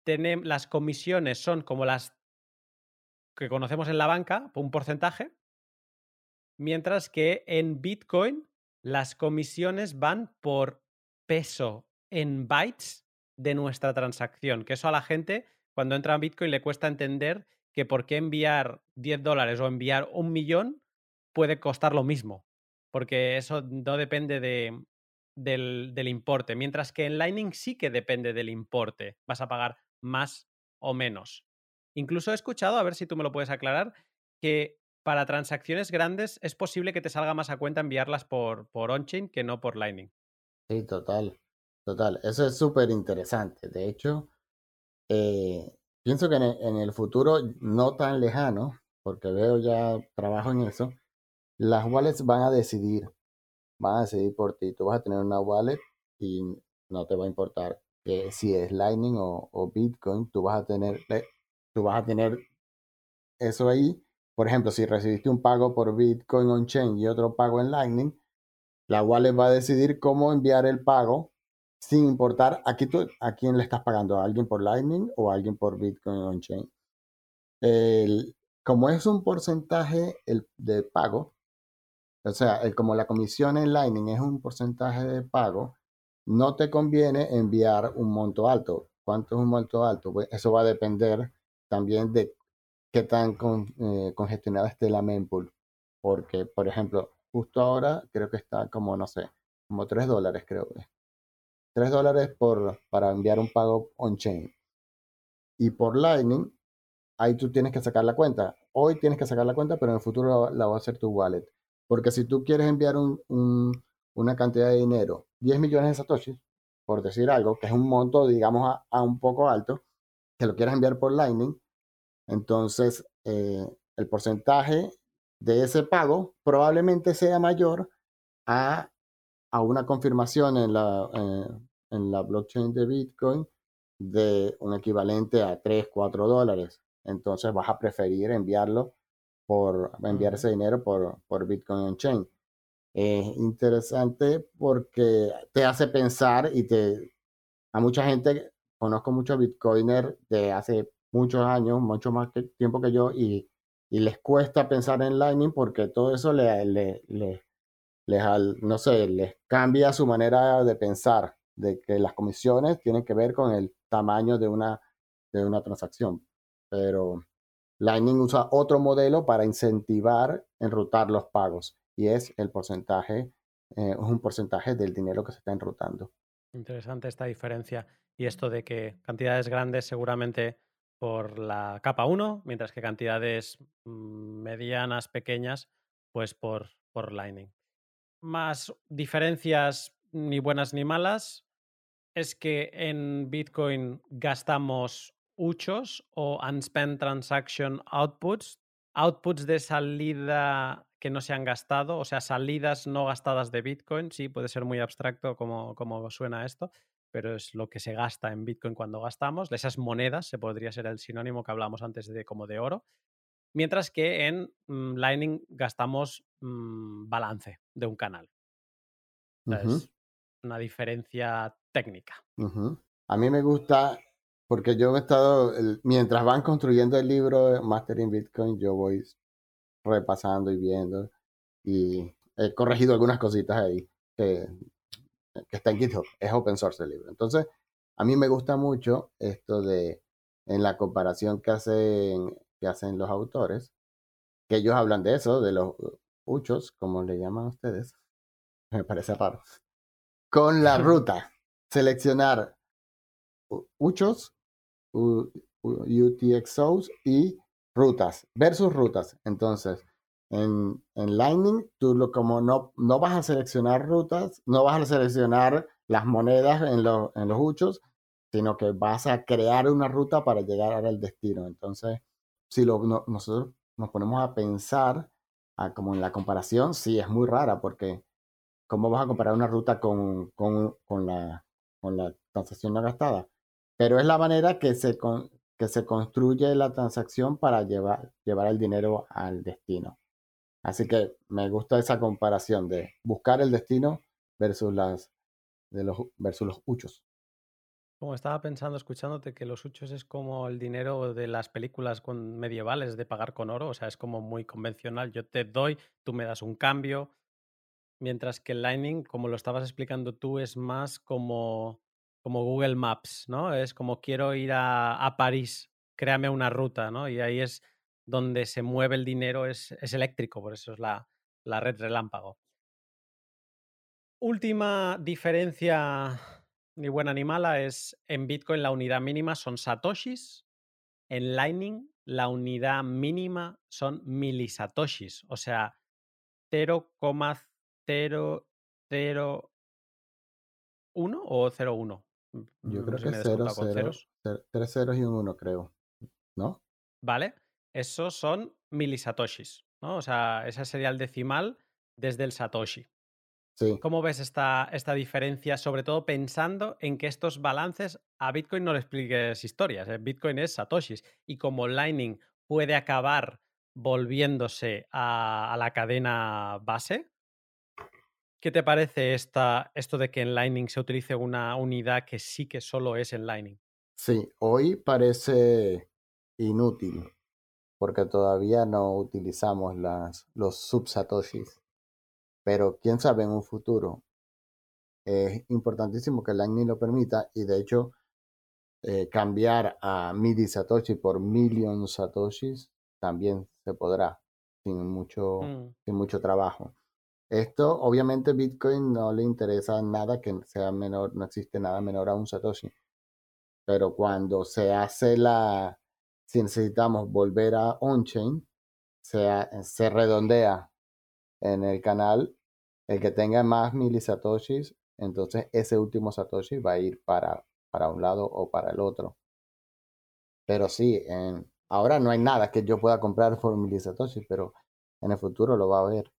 las comisiones son como las que conocemos en la banca, un porcentaje, mientras que en Bitcoin las comisiones van por peso en bytes de nuestra transacción, que eso a la gente cuando entra en Bitcoin le cuesta entender que por qué enviar 10 dólares o enviar un millón puede costar lo mismo, porque eso no depende de, del, importe, mientras que en Lightning sí que depende del importe, vas a pagar más o menos. Incluso he escuchado, a ver si tú me lo puedes aclarar, que para transacciones grandes es posible que te salga más a cuenta enviarlas por, por on-chain que no por Lightning. Sí, total, total. Eso es súper interesante. De hecho, eh, pienso que en el futuro no tan lejano, porque veo ya trabajo en eso, las wallets van a decidir, van a decidir por ti. Tú vas a tener una wallet y no te va a importar que si es Lightning o, Bitcoin, tú vas a tener, tú vas a tener eso ahí. Por ejemplo, si recibiste un pago por Bitcoin on-chain y otro pago en Lightning, la wallet va a decidir cómo enviar el pago sin importar a, tú, a quién le estás pagando, a alguien por Lightning o a alguien por Bitcoin on-chain. como es un porcentaje el, de pago, o sea, el, como la comisión en Lightning es un porcentaje de pago, no te conviene enviar un monto alto. ¿Cuánto es un monto alto? Pues eso va a depender también de qué tan eh, congestionada esté la mempool. Porque, por ejemplo, justo ahora creo que está como, no sé, como 3 dólares, creo que. 3 dólares por, para enviar un pago on-chain. Y por Lightning, ahí tú tienes que sacar la cuenta. Hoy tienes que sacar la cuenta, pero en el futuro la va a hacer tu wallet. Porque si tú quieres enviar una cantidad de dinero, 10 millones de satoshis, por decir algo, que es un monto, digamos, a, un poco alto, que lo quieras enviar por Lightning, entonces eh, el porcentaje de ese pago probablemente sea mayor a, a una confirmación en la, eh, en la blockchain de Bitcoin de un equivalente a 3, 4 dólares. Entonces vas a preferir enviarlo por enviar ese dinero por, por Bitcoin on Chain. Es interesante porque te hace pensar y te... A mucha gente, conozco muchos bitcoiners de hace muchos años, mucho más tiempo que yo, y, y les cuesta pensar en Lightning porque todo eso le, le, le, les, no sé, cambia su manera de pensar, de que las comisiones tienen que ver con el tamaño de una, de una transacción. Pero Lightning usa otro modelo para incentivar enrutar los pagos y es el porcentaje, eh, es un porcentaje del dinero que se está enrutando. Interesante esta diferencia y esto de que cantidades grandes seguramente por la capa 1, mientras que cantidades mm, medianas, pequeñas, pues por, por Lightning. Más diferencias ni buenas ni malas es que en Bitcoin gastamos UCHOS o Unspent Transaction Outputs, outputs de salida que no se han gastado, o sea, salidas no gastadas de Bitcoin, sí, puede ser muy abstracto como, como suena esto, pero es lo que se gasta en Bitcoin cuando gastamos. Esas monedas, se podría ser el sinónimo que hablamos antes de como de oro. Mientras que en mm, Lightning gastamos mm, balance de un canal. Es una diferencia técnica. A mí me gusta, porque yo he estado, mientras van construyendo el libro Mastering Bitcoin, yo voy repasando y viendo y he corregido algunas cositas ahí que que está en GitHub, es open source el libro. Entonces, a mí me gusta mucho esto de, en la comparación que hacen, que hacen los autores, que ellos hablan de eso, de los huchos, como le llaman ustedes, me parece raro, con la ruta, seleccionar huchos, UTXOs y rutas, versus rutas. Entonces, en, Lightning, tú lo, como no, no vas a seleccionar rutas, no vas a seleccionar las monedas en, en los huchos, sino que vas a crear una ruta para llegar al destino. Entonces, si lo, nosotros nos ponemos a pensar, a, como en la comparación, sí, es muy rara, porque ¿cómo vas a comparar una ruta con, con, con la, con la transacción no gastada? Pero es la manera que se, que se construye la transacción para llevar, llevar el dinero al destino. Así que me gusta esa comparación de buscar el destino versus las de los versus los huchos. Como estaba pensando, escuchándote, que los huchos es como el dinero de las películas medievales de pagar con oro, o sea, es como muy convencional. Yo te doy, tú me das un cambio, mientras que el Lightning, como lo estabas explicando tú, es más como, como Google Maps, ¿no? Es como quiero ir a, a París, créame una ruta, ¿no? Y ahí es donde se mueve el dinero es, eléctrico, por eso es la, red relámpago. Última diferencia, ni buena ni mala, es en Bitcoin la unidad mínima son satoshis, en Lightning la unidad mínima son milisatoshis, o sea, 0,001 o 0,1. Yo mm, creo que 0, 0, 3 ceros y un 1, creo. ¿No? Vale. Esos son milisatoshis, ¿no? O sea, ese sería el decimal desde el satoshi. Sí. ¿Cómo ves esta, esta diferencia, sobre todo pensando en que estos balances a Bitcoin no le expliques historias? ¿eh? Bitcoin es satoshis y como Lightning puede acabar volviéndose a, la cadena base, ¿qué te parece esta, esto de que en Lightning se utilice una unidad que sí que solo es en Lightning? Sí, hoy parece inútil porque todavía no utilizamos las, los subsatoshis. Pero quién sabe en un futuro. Es importantísimo que Lightning lo permita y de hecho eh, cambiar a MIDI Satoshi por Million Satoshis también se podrá sin mucho, mm. sin mucho trabajo. Esto, obviamente, Bitcoin no le interesa nada que sea menor, no existe nada menor a un Satoshi. Pero cuando se hace la, si necesitamos volver a on-chain, se, se redondea en el canal el que tenga más milisatoshis, entonces ese último satoshi va a ir para, para un lado o para el otro. Pero sí, en, ahora no hay nada que yo pueda comprar por milisatoshis, pero en el futuro lo va a haber.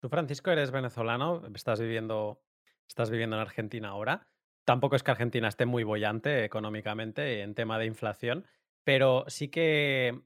Tú, Francisco, eres venezolano, estás viviendo, estás viviendo en Argentina ahora. Tampoco es que Argentina esté muy bollante económicamente en tema de inflación. Pero sí que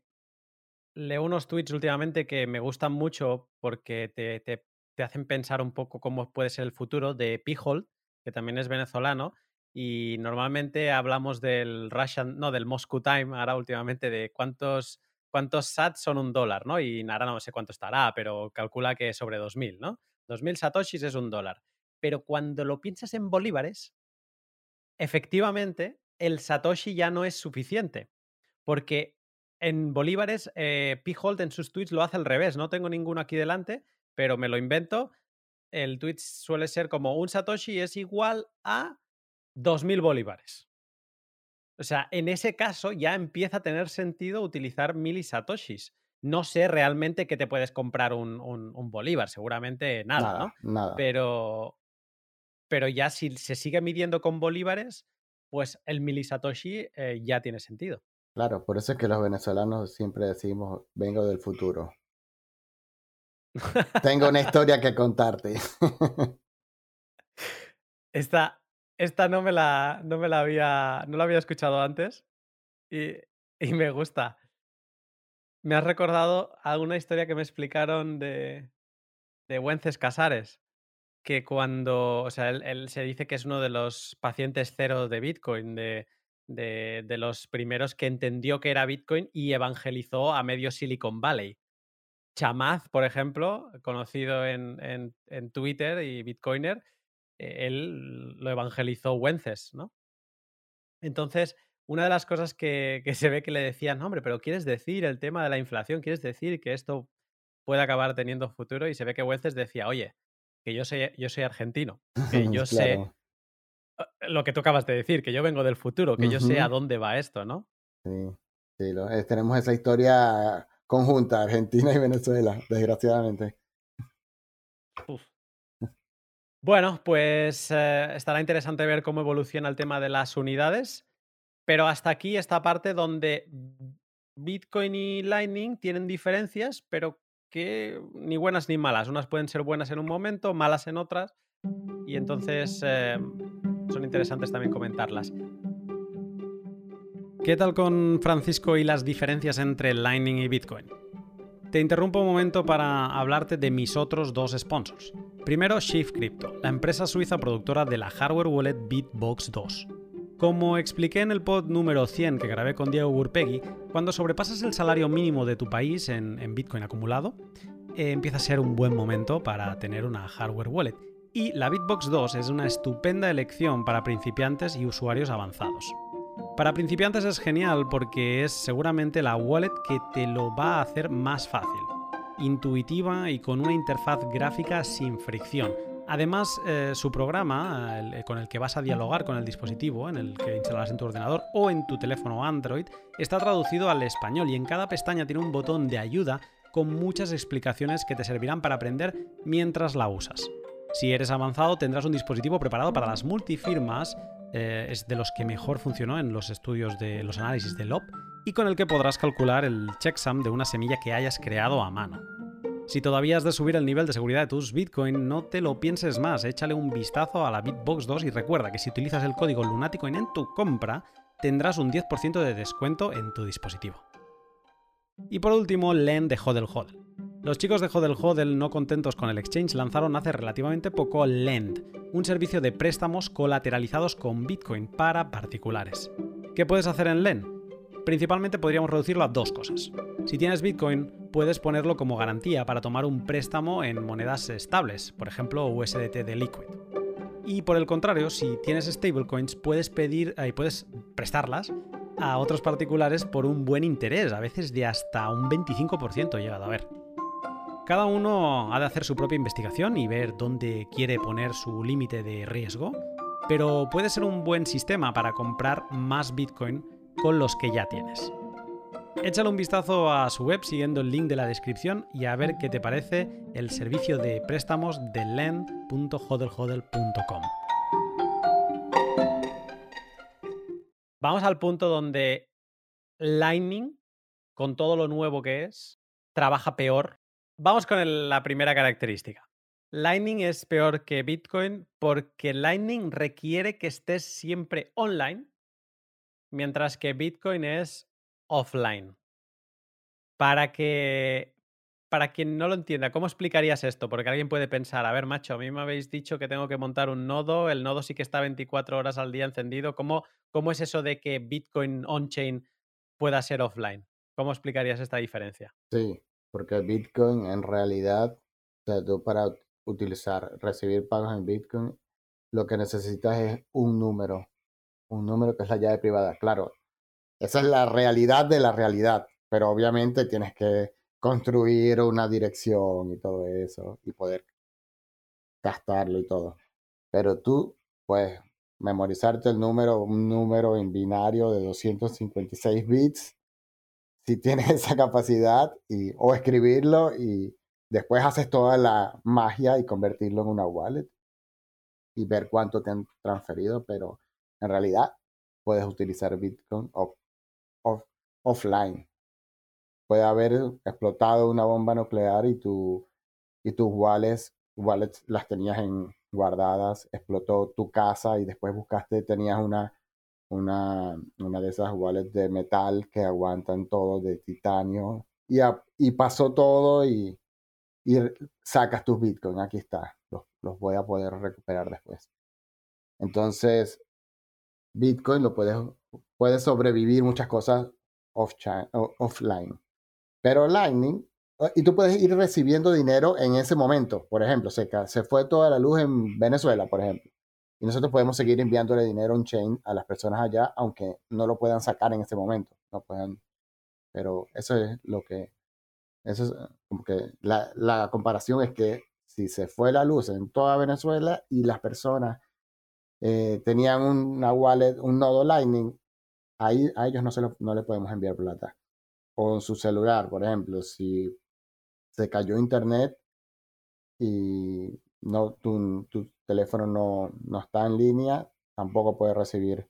leo unos tweets últimamente que me gustan mucho porque te, te, te hacen pensar un poco cómo puede ser el futuro de Pijol, que también es venezolano. Y normalmente hablamos del Russian, no, del Moscow Time, ahora últimamente, de cuántos, ¿cuántos sats son un dólar? ¿no? Y Nara no sé cuánto estará, pero calcula que sobre 2.000, ¿no? 2.000 satoshis es un dólar. Pero cuando lo piensas en bolívares, efectivamente, el satoshi ya no es suficiente. Porque en bolívares, eh, P-Hold en sus tweets lo hace al revés. No tengo ninguno aquí delante, pero me lo invento. El tweet suele ser como un satoshi es igual a 2.000 bolívares. O sea, en ese caso ya empieza a tener sentido utilizar milisatoshis. No sé realmente qué te puedes comprar un, un, bolívar, seguramente nada, nada, ¿no? Nada. Pero, pero ya si se sigue midiendo con bolívares, pues el milisatoshi eh, ya tiene sentido. Claro, por eso es que los venezolanos siempre decimos, vengo del futuro. Tengo una historia que contarte. esta, esta no me la, no me la había, no la había escuchado antes y, y me gusta. Me has recordado alguna historia que me explicaron de, de Wences Casares, que cuando, o sea, él, se dice que es uno de los pacientes cero de Bitcoin, de, de, de, los primeros que entendió que era Bitcoin y evangelizó a medio Silicon Valley. Chamaz, por ejemplo, conocido en, en, en Twitter y Bitcoiner, eh, él lo evangelizó Wences, ¿no? Entonces, una de las cosas que, que, se ve que le decían, hombre, pero quieres decir el tema de la inflación, quieres decir que esto puede acabar teniendo futuro, y se ve que Wences decía, oye, que yo soy, yo soy argentino, que yo sé lo que tú acabas de decir, que yo vengo del futuro, que yo sé a dónde va esto, ¿no? Sí, sí lo, eh, tenemos esa historia conjunta, Argentina y Venezuela, desgraciadamente. Uf. Bueno, pues eh, estará interesante ver cómo evoluciona el tema de las unidades, pero hasta aquí esta parte donde Bitcoin y Lightning tienen diferencias, pero que ni buenas ni malas. Unas pueden ser buenas en un momento, malas en otras, y entonces eh, son interesantes también comentarlas. ¿Qué tal con Francisco y las diferencias entre Lightning y Bitcoin? Te interrumpo un momento para hablarte de mis otros dos sponsors. Primero, Shift Crypto, la empresa suiza productora de la hardware wallet Bitbox 2. Como expliqué en el pod número 100 que grabé con Diego Gurpegui, cuando sobrepasas el salario mínimo de tu país en, Bitcoin acumulado, eh, empieza a ser un buen momento para tener una hardware wallet. Y la Bitbox 2 es una estupenda elección para principiantes y usuarios avanzados. Para principiantes es genial porque es seguramente la wallet que te lo va a hacer más fácil, intuitiva y con una interfaz gráfica sin fricción. Además, eh, su programa, con el que vas a dialogar con el dispositivo, en el que instalas en tu ordenador o en tu teléfono Android, está traducido al español y en cada pestaña tiene un botón de ayuda con muchas explicaciones que te servirán para aprender mientras la usas. Si eres avanzado, tendrás un dispositivo preparado para las multifirmas eh, es de los que mejor funcionó en los estudios de los análisis de LOP y con el que podrás calcular el checksum de una semilla que hayas creado a mano. Si todavía has de subir el nivel de seguridad de tus Bitcoin, no te lo pienses más, échale un vistazo a la Bitbox 2 y recuerda que si utilizas el código Lunaticoin en tu compra, tendrás un 10% de descuento en tu dispositivo. Y por último, Len de Hodel Hodel. Los chicos de Hodel Hodel, no contentos con el exchange, lanzaron hace relativamente poco Lend, un servicio de préstamos colateralizados con Bitcoin para particulares. ¿Qué puedes hacer en Lend? Principalmente podríamos reducirlo a dos cosas. Si tienes Bitcoin, puedes ponerlo como garantía para tomar un préstamo en monedas estables, por ejemplo USDT de Liquid. Y por el contrario, si tienes stablecoins, puedes pedir y puedes prestarlas a otros particulares por un buen interés, a veces de hasta un 25% llegado a ver. Cada uno ha de hacer su propia investigación y ver dónde quiere poner su límite de riesgo, pero puede ser un buen sistema para comprar más Bitcoin con los que ya tienes. Échale un vistazo a su web siguiendo el link de la descripción y a ver qué te parece el servicio de préstamos de lend.hodlhodl.com. Vamos al punto donde Lightning, con todo lo nuevo que es, trabaja peor Vamos con la primera característica. Lightning es peor que Bitcoin porque Lightning requiere que estés siempre online, mientras que Bitcoin es offline. Para que para quien no lo entienda, ¿cómo explicarías esto? Porque alguien puede pensar, a ver, macho, a mí me habéis dicho que tengo que montar un nodo, el nodo sí que está 24 horas al día encendido. ¿Cómo, cómo es eso de que Bitcoin on-chain pueda ser offline? ¿Cómo explicarías esta diferencia? Sí, porque Bitcoin en realidad, o sea, tú para utilizar, recibir pagos en Bitcoin, lo que necesitas es un número, un número que es la llave privada. Claro, esa es la realidad de la realidad, pero obviamente tienes que construir una dirección y todo eso y poder gastarlo y todo. Pero tú puedes memorizarte el número, un número en binario de 256 bits si tienes esa capacidad y, o escribirlo y después haces toda la magia y convertirlo en una wallet y ver cuánto te han transferido, pero en realidad puedes utilizar Bitcoin offline. Puede haber explotado una bomba nuclear y, tu, y tus wallets, wallets las tenías en, guardadas, explotó tu casa y después buscaste, tenías una una, una de esas wallets de metal que aguantan todo, de titanio, y, y pasó todo y, y, sacas tus bitcoins, aquí está, los, los, voy a poder recuperar después. Entonces, bitcoin lo puedes, puedes sobrevivir muchas cosas off offline, pero Lightning, y tú puedes ir recibiendo dinero en ese momento, por ejemplo, se, se fue toda la luz en Venezuela, por ejemplo y nosotros podemos seguir enviándole dinero on-chain a las personas allá, aunque no lo puedan sacar en ese momento. No puedan, pero eso es lo que, eso es como que la, la comparación es que si se fue la luz en toda Venezuela y las personas eh, tenían una wallet, un nodo Lightning, ahí a ellos no, se no le podemos enviar plata. O su celular, por ejemplo, si se cayó internet y no, tu, tu teléfono no, no, está en línea, tampoco puede recibir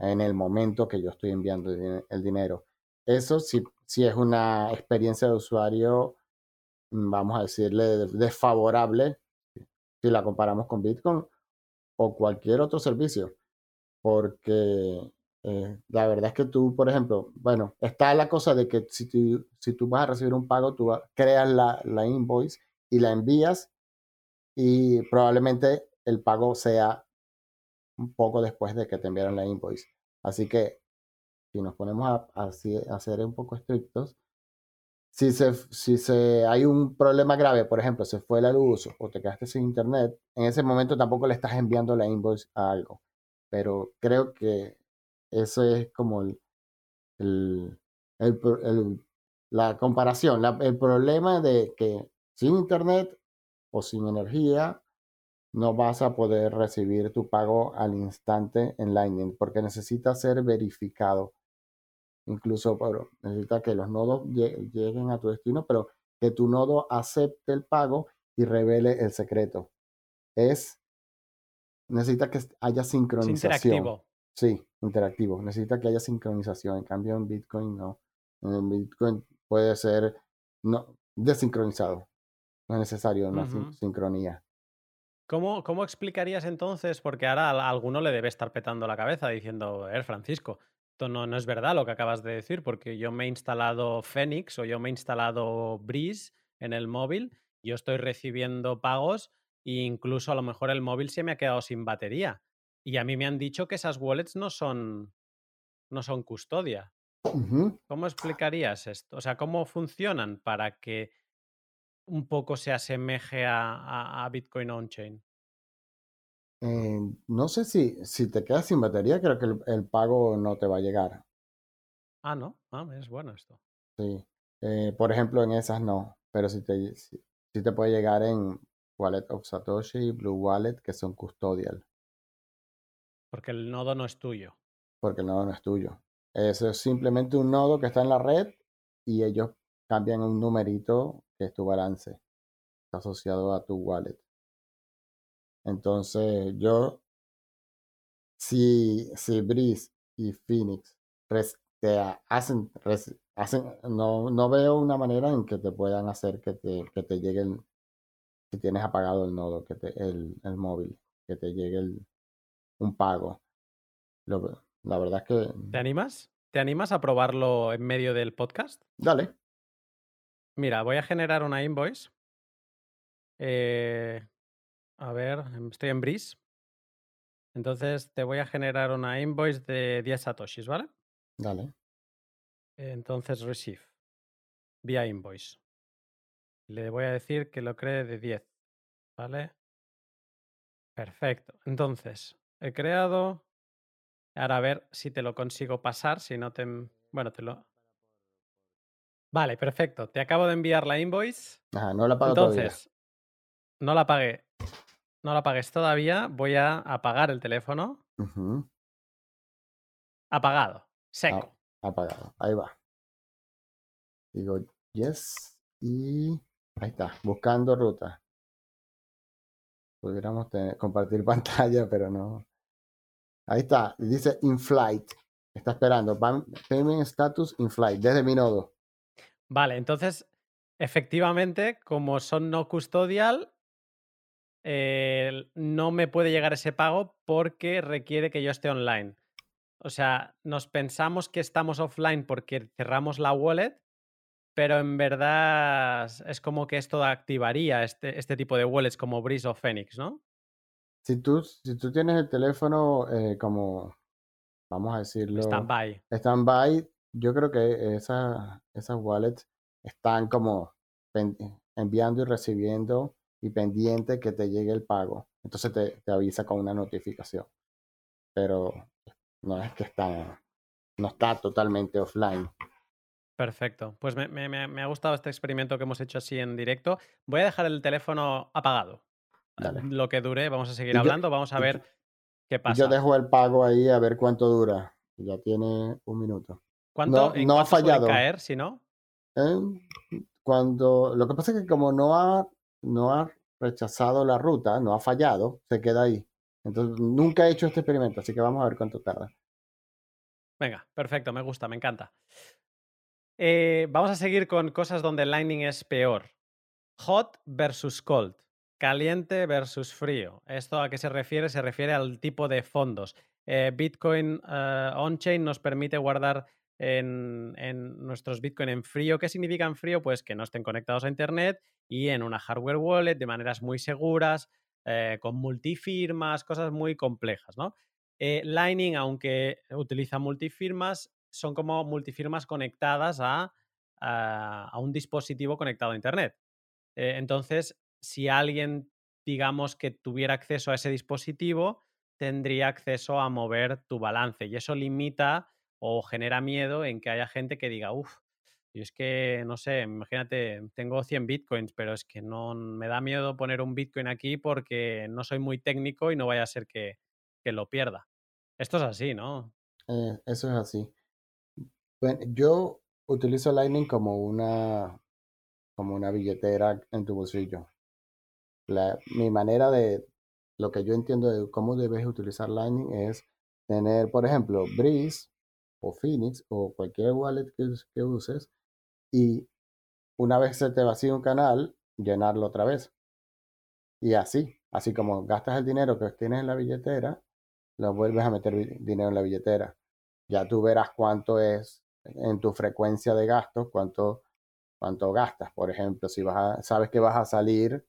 en el momento que yo estoy enviando el, dinero. Eso sí, si es una experiencia de usuario, mm, vamos a decirle, desfavorable si la comparamos con Bitcoin o cualquier otro servicio. Porque eh, la verdad es que tú, por ejemplo, bueno, está la cosa de que si tú, si tú vas a recibir un pago, tú creas la, la invoice y la envías y probablemente el pago sea un poco después de que te enviaron la invoice. Así que si nos ponemos a, a, ser un poco estrictos, si, se, si se, hay un problema grave, por ejemplo, se fue la luz o te quedaste sin internet, en ese momento tampoco le estás enviando la invoice a algo. Pero creo que eso es como el, el, el, la comparación, el problema de que sin internet o sin energía, no vas a poder recibir tu pago al instante en Lightning porque necesita ser verificado. Incluso necesita que los nodos lleguen a tu destino, pero que tu nodo acepte el pago y revele el secreto. Es necesita que haya sincronización. interactivo. Sí, interactivo. Necesita que haya sincronización. En cambio, en Bitcoin no. En Bitcoin puede ser no, desincronizado. No es necesario una sincronía. ¿Cómo, ¿Cómo, explicarías entonces? Porque ahora a alguno le debe estar petando la cabeza diciendo, eh, Francisco, esto no, no es verdad lo que acabas de decir, porque yo me he instalado Phoenix o yo me he instalado Breeze en el móvil, yo estoy recibiendo pagos e incluso a lo mejor el móvil se me ha quedado sin batería. Y a mí me han dicho que esas wallets no son, no son custodia. ¿Cómo explicarías esto? O sea, ¿cómo funcionan para que un poco se asemeje a, a, Bitcoin on-chain? Eh, no sé si, si te quedas sin batería, creo que el, pago no te va a llegar. Ah, no. Ah, es bueno esto. Sí. Eh, por ejemplo, en esas no. Pero si te, si, te puede llegar en Wallet of Satoshi, Blue Wallet, que son custodial. Porque el nodo no es tuyo. Porque el nodo no es tuyo. Eso es simplemente un nodo que está en la red y ellos cambian un numerito que es tu balance asociado a tu wallet. Entonces, yo, si, si Breeze y Phoenix te hacen, hacen no, no veo una manera en que te puedan hacer que te, que te llegue el, si tienes apagado el nodo, que te, el, el móvil, que te llegue el, un pago. la verdad es que... ¿Te animas? ¿Te animas a probarlo en medio del podcast? Dale. Mira, voy a generar una invoice. Eh, a ver, em, estoy en Breeze. Entonces te voy a generar una invoice de 10 satoshis, ¿vale? Dale. Entonces, receive. Vía invoice. Le voy a decir que lo cree de 10. ¿Vale? Perfecto. Entonces, he creado. Ahora a ver si te lo consigo pasar. Si no te. Bueno, te lo. Vale, perfecto. Te acabo de enviar la invoice. Ajá, no la pago Entonces, no la pagué. No la pagues todavía. Voy a apagar el teléfono. Apagado. Seco. Apagado. Ahí va. Digo yes y ahí está, buscando ruta. Pudiéramos tener- compartir pantalla, pero no. Ahí está, dice in flight. Está esperando. Payment status in flight, desde mi nodo. Vale, entonces, efectivamente, como son no custodial, eh, no me puede llegar ese pago porque requiere que yo esté online. O sea, nos pensamos que estamos offline porque cerramos la wallet, pero en verdad es como que esto activaría este, este tipo de wallets como Breeze o Phoenix, ¿no? Si tú, si tú tienes el teléfono eh, como, vamos a decirlo, Standby. Standby, yo creo que esa- esas wallets están como pen- enviando y recibiendo y pendiente que te llegue el pago. Entonces te, te avisa con una notificación. Pero no es que está, no está totalmente offline. Perfecto. Pues me, me- ha gustado este experimento que hemos hecho así en directo. Voy a dejar el teléfono apagado. Dale. Lo que dure, vamos a seguir yo- hablando, vamos a ver yo- qué pasa. yo dejo el pago ahí a ver cuánto dura. Ya tiene un minuto. ¿Cuánto, no- en no ha cuánto fallado. caer, si no? ¿eh? Cuando, lo que pasa es que como no ha, no ha rechazado la ruta, no ha fallado, se queda ahí. Entonces, nunca he hecho este experimento, así que vamos a ver cuánto tarda. Venga, perfecto, me gusta, me encanta. Eh, vamos a seguir con cosas donde Lightning es peor. Hot versus cold. Caliente versus frío. ¿Esto a qué se refiere? Se refiere al tipo de fondos. Eh, Bitcoin eh, on-chain nos permite guardar en, nuestros Bitcoin en frío. ¿Qué significa en frío? Pues que no estén conectados a Internet y en una hardware wallet de maneras muy seguras, eh, con multifirmas, cosas muy complejas, ¿no? Eh, Lightning, aunque utiliza multifirmas, son como multifirmas conectadas a, a- a un dispositivo conectado a Internet. Eh, entonces, si alguien, digamos, que tuviera acceso a ese dispositivo, tendría acceso a mover tu balance. Y eso limita o genera miedo en que haya gente que diga, uff, y es que, no sé, imagínate, tengo 100 bitcoins, pero es que no me da miedo poner un bitcoin aquí porque no soy muy técnico y no vaya a ser que, que lo pierda. Esto es así, ¿no? Eh, eso es así. Bueno, yo utilizo Lightning como una, como una billetera en tu bolsillo. La- mi manera de, lo que yo entiendo de cómo debes utilizar Lightning es tener, por ejemplo, Breeze o Phoenix o cualquier wallet que, us- que uses y una vez se te vacía un canal, llenarlo otra vez. Y así, así como gastas el dinero que tienes en la billetera, lo vuelves a meter dinero en la billetera. Ya tú verás cuánto es en tu frecuencia de gastos, cuánto, cuánto gastas. Por ejemplo, si vas sabes que vas a salir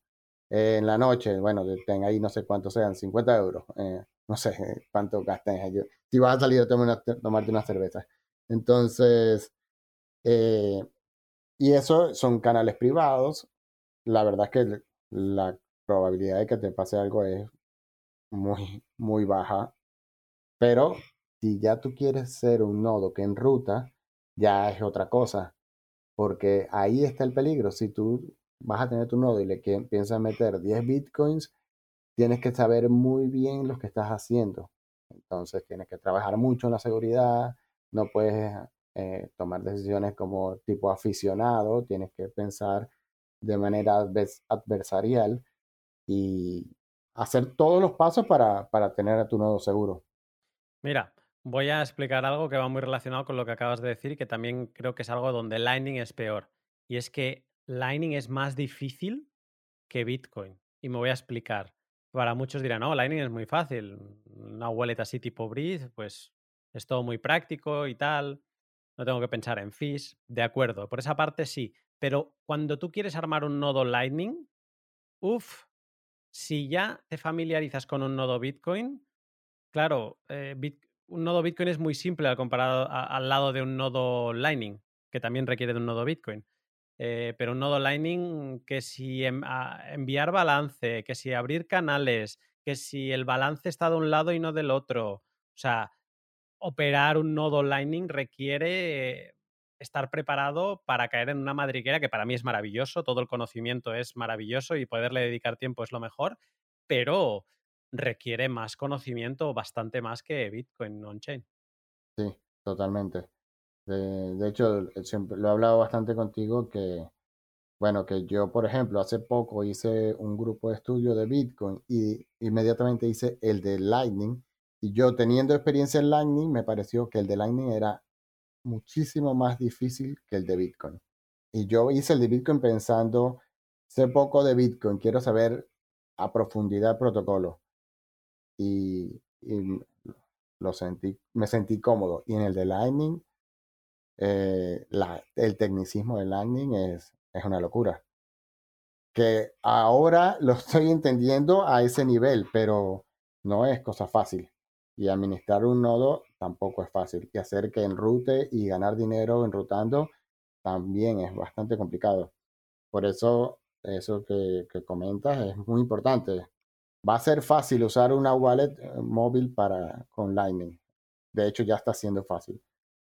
en la noche, bueno, ten ahí no sé cuántos sean, 50 euros, eh, no sé eh, cuánto gastas. En. Si vas a salir a tomar una- tomarte una cerveza. Entonces, eh, y eso son canales privados. La verdad es que la probabilidad de que te pase algo es muy, muy baja. Pero si ya tú quieres ser un nodo que enruta, ya es otra cosa. Porque ahí está el peligro. Si tú vas a tener tu nodo y le piensas meter 10 bitcoins, tienes que saber muy bien lo que estás haciendo. Entonces tienes que trabajar mucho en la seguridad, no puedes eh, tomar decisiones como tipo aficionado, tienes que pensar de manera advers- adversarial y hacer todos los pasos para, para tener a tu nodo seguro. Mira, voy a explicar algo que va muy relacionado con lo que acabas de decir y que también creo que es algo donde Lightning es peor. Y es que Lightning es más difícil que Bitcoin. Y me voy a explicar. Para muchos dirán, no, Lightning es muy fácil. Una wallet así tipo Breeze, pues es todo muy práctico y tal. No tengo que pensar en fees. De acuerdo, por esa parte sí. Pero cuando tú quieres armar un nodo Lightning, uff, si ya te familiarizas con un nodo Bitcoin, claro, eh, un nodo Bitcoin es muy simple al comparado al lado de un nodo Lightning, que también requiere de un nodo Bitcoin. Eh, pero un nodo Lightning que si enviar balance, que si abrir canales, que si el balance está de un lado y no del otro. O sea, operar un nodo Lightning requiere estar preparado para caer en una madriguera que para mí es maravilloso, todo el conocimiento es maravilloso y poderle dedicar tiempo es lo mejor, pero requiere más conocimiento, bastante más que Bitcoin on-chain. Sí, totalmente. De, hecho, siempre lo he hablado bastante contigo que, bueno, que yo, por ejemplo, hace poco hice un grupo de estudio de Bitcoin y inmediatamente hice el de Lightning. Y yo teniendo experiencia en Lightning, me pareció que el de Lightning era muchísimo más difícil que el de Bitcoin. Y yo hice el de Bitcoin pensando, sé poco de Bitcoin, quiero saber a profundidad el protocolo. Y, y lo sentí, me sentí cómodo. Y en el de Lightning eh, el tecnicismo de Lightning es, es una locura. Que ahora lo estoy entendiendo a ese nivel, pero no es cosa fácil. Y administrar un nodo tampoco es fácil. Y hacer que enrute y ganar dinero enrutando también es bastante complicado. Por eso, eso que, que comentas es muy importante. Va a ser fácil usar una wallet eh, móvil para, con Lightning. De hecho, ya está siendo fácil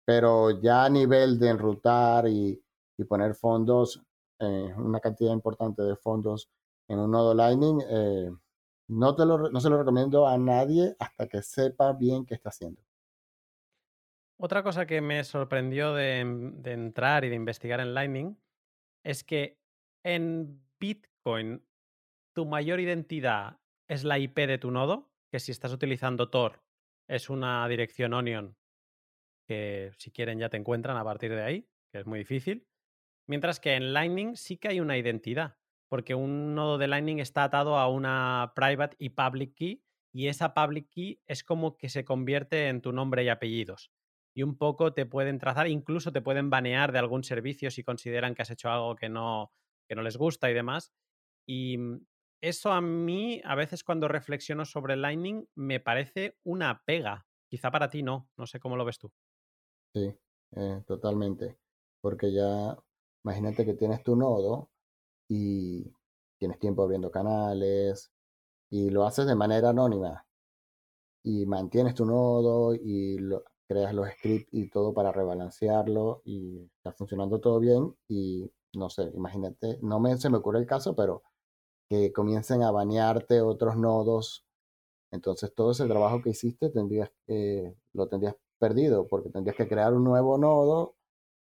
pero ya a nivel de enrutar y, poner fondos, eh, una cantidad importante de fondos en un nodo Lightning, eh, no, te lo, no se lo recomiendo a nadie hasta que sepa bien qué está haciendo. Otra cosa que me sorprendió de, de entrar y de investigar en Lightning es que en Bitcoin tu mayor identidad es la IP de tu nodo, que si estás utilizando Tor es una dirección Onion que si quieren ya te encuentran a partir de ahí, que es muy difícil. Mientras que en Lightning sí que hay una identidad, porque un nodo de Lightning está atado a una private y public key, y esa public key es como que se convierte en tu nombre y apellidos. Y un poco te pueden trazar, incluso te pueden banear de algún servicio si consideran que has hecho algo que no, que no les gusta y demás. Y mm, eso a mí, a veces cuando reflexiono sobre Lightning, me parece una pega. Quizá para ti no, no sé cómo lo ves tú. Sí, eh, totalmente. Porque ya, imagínate que tienes tu nodo y tienes tiempo abriendo canales y lo haces de manera anónima y mantienes tu nodo y lo, creas los scripts y todo para rebalancearlo y está funcionando todo bien y no sé, imagínate, no me, se me ocurre el caso, pero que comiencen a banearte otros nodos. Entonces todo ese trabajo que hiciste tendrías, que lo tendrías perdido, porque tendrías que crear un nuevo nodo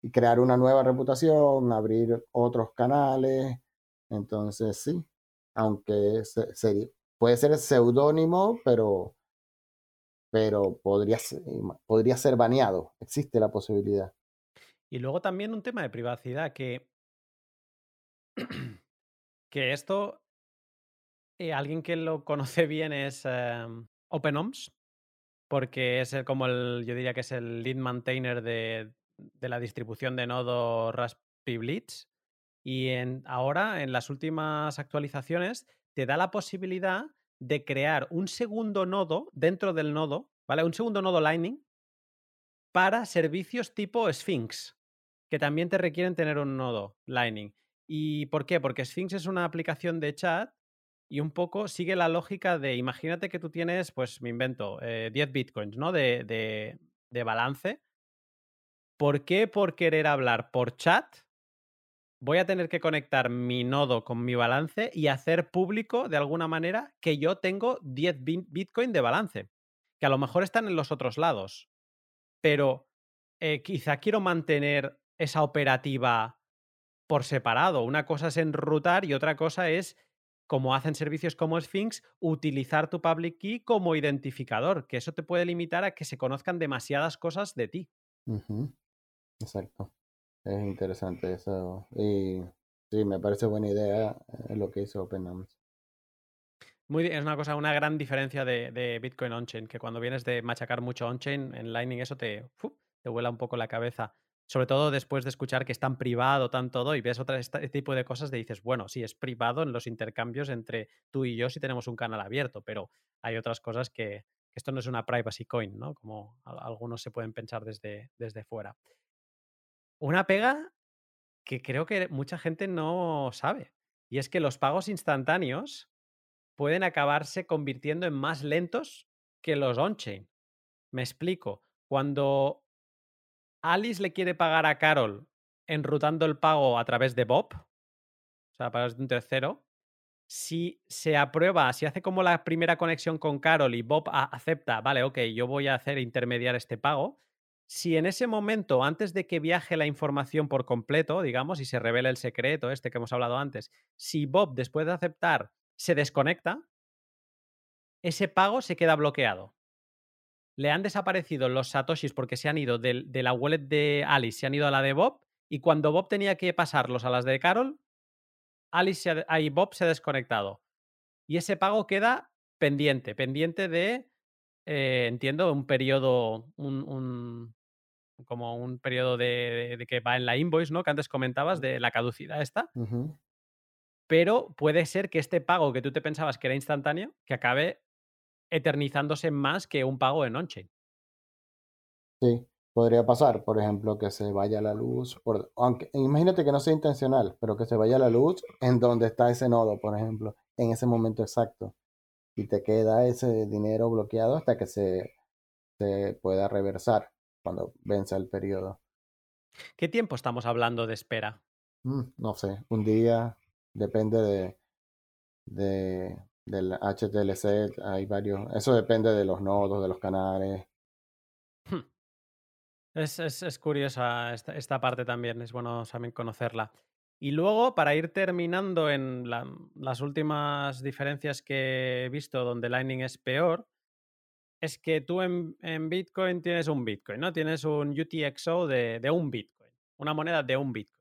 y crear una nueva reputación, abrir otros canales. Entonces, sí, aunque se, puede ser seudónimo, pero, pero podría, ser, podría ser baneado. Existe la posibilidad. Y luego también un tema de privacidad que, que esto, eh, alguien que lo conoce bien es em, OpenOMS, porque es como el, yo diría que es el lead maintainer de, la distribución de nodo Raspberry Blitz. Y ahora, en las últimas actualizaciones, te da la posibilidad de crear un segundo nodo dentro del nodo, ¿vale? Un segundo nodo Lightning para servicios tipo Sphinx, que también te requieren tener un nodo Lightning. ¿Y por qué? Porque Sphinx es una aplicación de chat y un poco sigue la lógica de, imagínate que tú tienes, pues me invento, 10 eh, bitcoins, ¿no? De, de, de, balance. ¿Por qué por querer hablar por chat voy a tener que conectar mi nodo con mi balance y hacer público de alguna manera que yo tengo 10 bitcoin de balance? Que a lo mejor están en los otros lados, pero eh, quizá quiero mantener esa operativa por separado. Una cosa es enrutar y otra cosa es como hacen servicios como Sphinx, utilizar tu public key como identificador, que eso te puede limitar a que se conozcan demasiadas cosas de ti. Exacto. Es interesante eso. Y sí, me parece buena idea eh, lo que hizo OpenAMS. Muy, es una cosa, una gran diferencia de, Bitcoin on-chain, que cuando vienes de machacar mucho on-chain, en Lightning eso te, te vuela un poco la cabeza sobre todo después de escuchar que es tan privado, tan todo, y ves otro este tipo de cosas, te dices, bueno, sí, es privado en los intercambios entre tú y yo si tenemos un canal abierto, pero hay otras cosas que, esto no es una privacy coin, ¿no? Como algunos se pueden pensar desde, desde fuera. Una pega que creo que mucha gente no sabe. Y es que los pagos instantáneos pueden acabarse convirtiendo en más lentos que los on-chain. Me explico. Cuando Alice le quiere pagar a Carol enrutando el pago a través de Bob, o sea, para un tercero, si se aprueba, si hace como la primera conexión con Carol y Bob acepta, vale, ok, yo voy a hacer intermediar este pago, si en ese momento, antes de que viaje la información por completo, digamos, y se revele el secreto este que hemos hablado antes, si Bob, después de aceptar, se desconecta, ese pago se queda bloqueado. Le han desaparecido los satoshis porque se han ido de, la wallet de Alice, se han ido a la de Bob, y cuando Bob tenía que pasarlos a las de Carol, Alice y Bob se ha desconectado. Y ese pago queda pendiente, pendiente de, eh, entiendo, un periodo, un, como un periodo de, que va en la invoice, ¿no? Que antes comentabas de la caducidad esta. Pero puede ser que este pago que tú te pensabas que era instantáneo, que acabe eternizándose más que un pago en on-chain. Sí, podría pasar, por ejemplo, que se vaya la luz, por, aunque imagínate que no sea intencional, pero que se vaya la luz en donde está ese nodo, por ejemplo, en ese momento exacto. Y te queda ese dinero bloqueado hasta que se, se pueda reversar cuando vence el periodo. ¿Qué tiempo estamos hablando de espera? Mm, no sé, un día, depende de, de, del HTLC, hay varios, eso depende de los nodos, de los canales. Hmm. Es, es, curiosa esta, esta, parte también, es bueno también conocerla. Y luego, para ir terminando en las últimas diferencias que he visto donde Lightning es peor, es que tú en, Bitcoin tienes un Bitcoin, ¿no? Tienes un UTXO de, de, un Bitcoin, una moneda de un Bitcoin.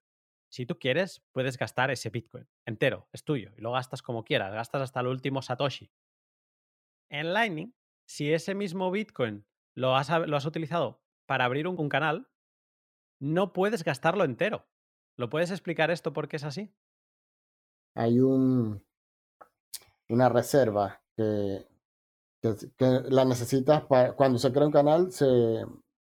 Si tú quieres, puedes gastar ese Bitcoin entero, es tuyo, y lo gastas como quieras, gastas hasta el último Satoshi. En Lightning, si ese mismo Bitcoin lo has, utilizado para abrir un, canal, no puedes gastarlo entero. ¿Lo puedes explicar esto por qué es así? Hay un, una reserva que la necesitas para, cuando se crea un canal,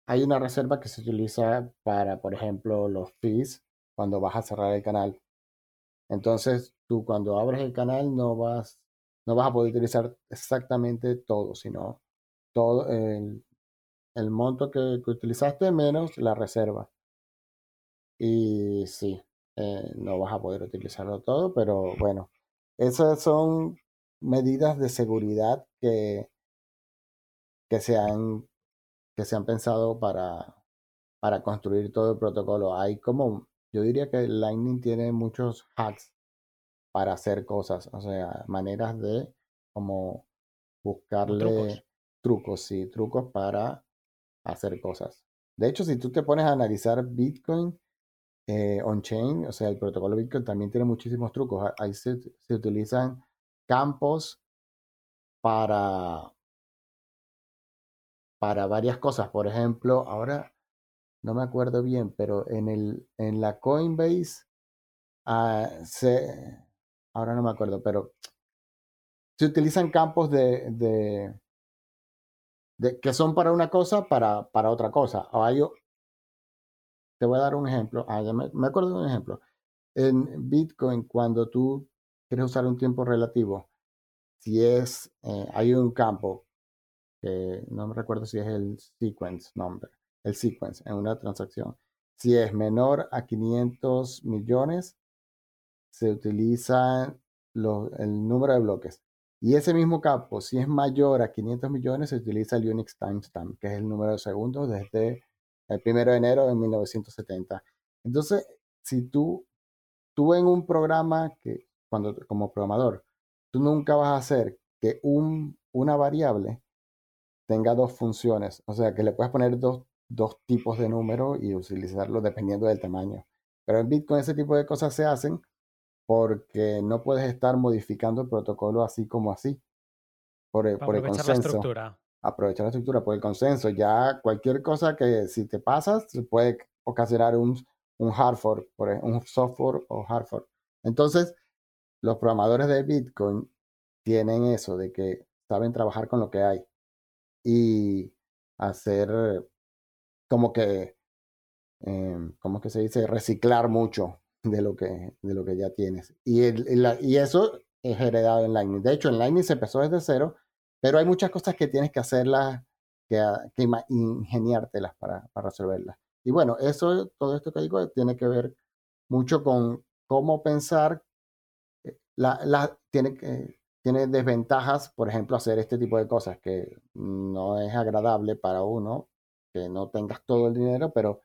hay una reserva que se utiliza para, por ejemplo, los fees cuando vas a cerrar el canal. Entonces, tú cuando abres el canal no vas, no vas a poder utilizar exactamente todo, sino todo el, monto que, que, utilizaste menos la reserva. Y sí, eh, no vas a poder utilizarlo todo, pero bueno, esas son medidas de seguridad que, que, se, han, que se han pensado para, para construir todo el protocolo. Hay como, yo diría que Lightning tiene muchos hacks para hacer cosas, o sea, maneras de como buscarle trucos, sí, trucos para hacer cosas. De hecho, si tú te pones a analizar Bitcoin eh, on-chain, o sea, el protocolo Bitcoin también tiene muchísimos trucos. Ahí se, se utilizan campos para, para varias cosas. Por ejemplo, ahora no me acuerdo bien, pero en, el, en la Coinbase, ah, se, ahora no me acuerdo, pero se utilizan campos de, de, que son para una cosa, para, para otra cosa. te voy a dar un ejemplo. Ah, me, me acuerdo de un ejemplo. En Bitcoin, cuando tú quieres usar un tiempo relativo, si es, eh, hay un campo, que no me recuerdo si es el sequence number, el sequence en una transacción. Si es menor a 500 millones, se utiliza el número de bloques. Y ese mismo campo, si es mayor a 500 millones, se utiliza el Unix timestamp, que es el número de segundos desde el 1 de enero de 1970. Entonces, si tú, tú en un programa que, cuando como programador, tú nunca vas a hacer que un, una variable tenga dos funciones, o sea, que le puedes poner dos, dos tipos de números y utilizarlo dependiendo del tamaño. Pero en Bitcoin ese tipo de cosas se hacen porque no puedes estar modificando el protocolo así como así. Por el, por el consenso. la estructura. Aprovechar la estructura por el consenso. Ya cualquier cosa que si te pasas puede ocasionar un, un hard fork, un software o hard fork. Entonces, los programadores de Bitcoin tienen eso, de que saben trabajar con lo que hay. y hacer como que, eh, ¿cómo que se dice? Reciclar mucho de lo que, de lo que ya tienes. Y, el, y eso es heredado en Lightning. De hecho, en Lightning se empezó desde cero, pero hay muchas cosas que tienes que hacerlas, que, que ingeniártelas para, para resolverlas. Y bueno, eso, todo esto que digo, tiene que ver mucho con cómo pensar. Eh, la, la, tiene, tiene desventajas, por ejemplo, hacer este tipo de cosas que no es agradable para uno, que no tengas todo el dinero, pero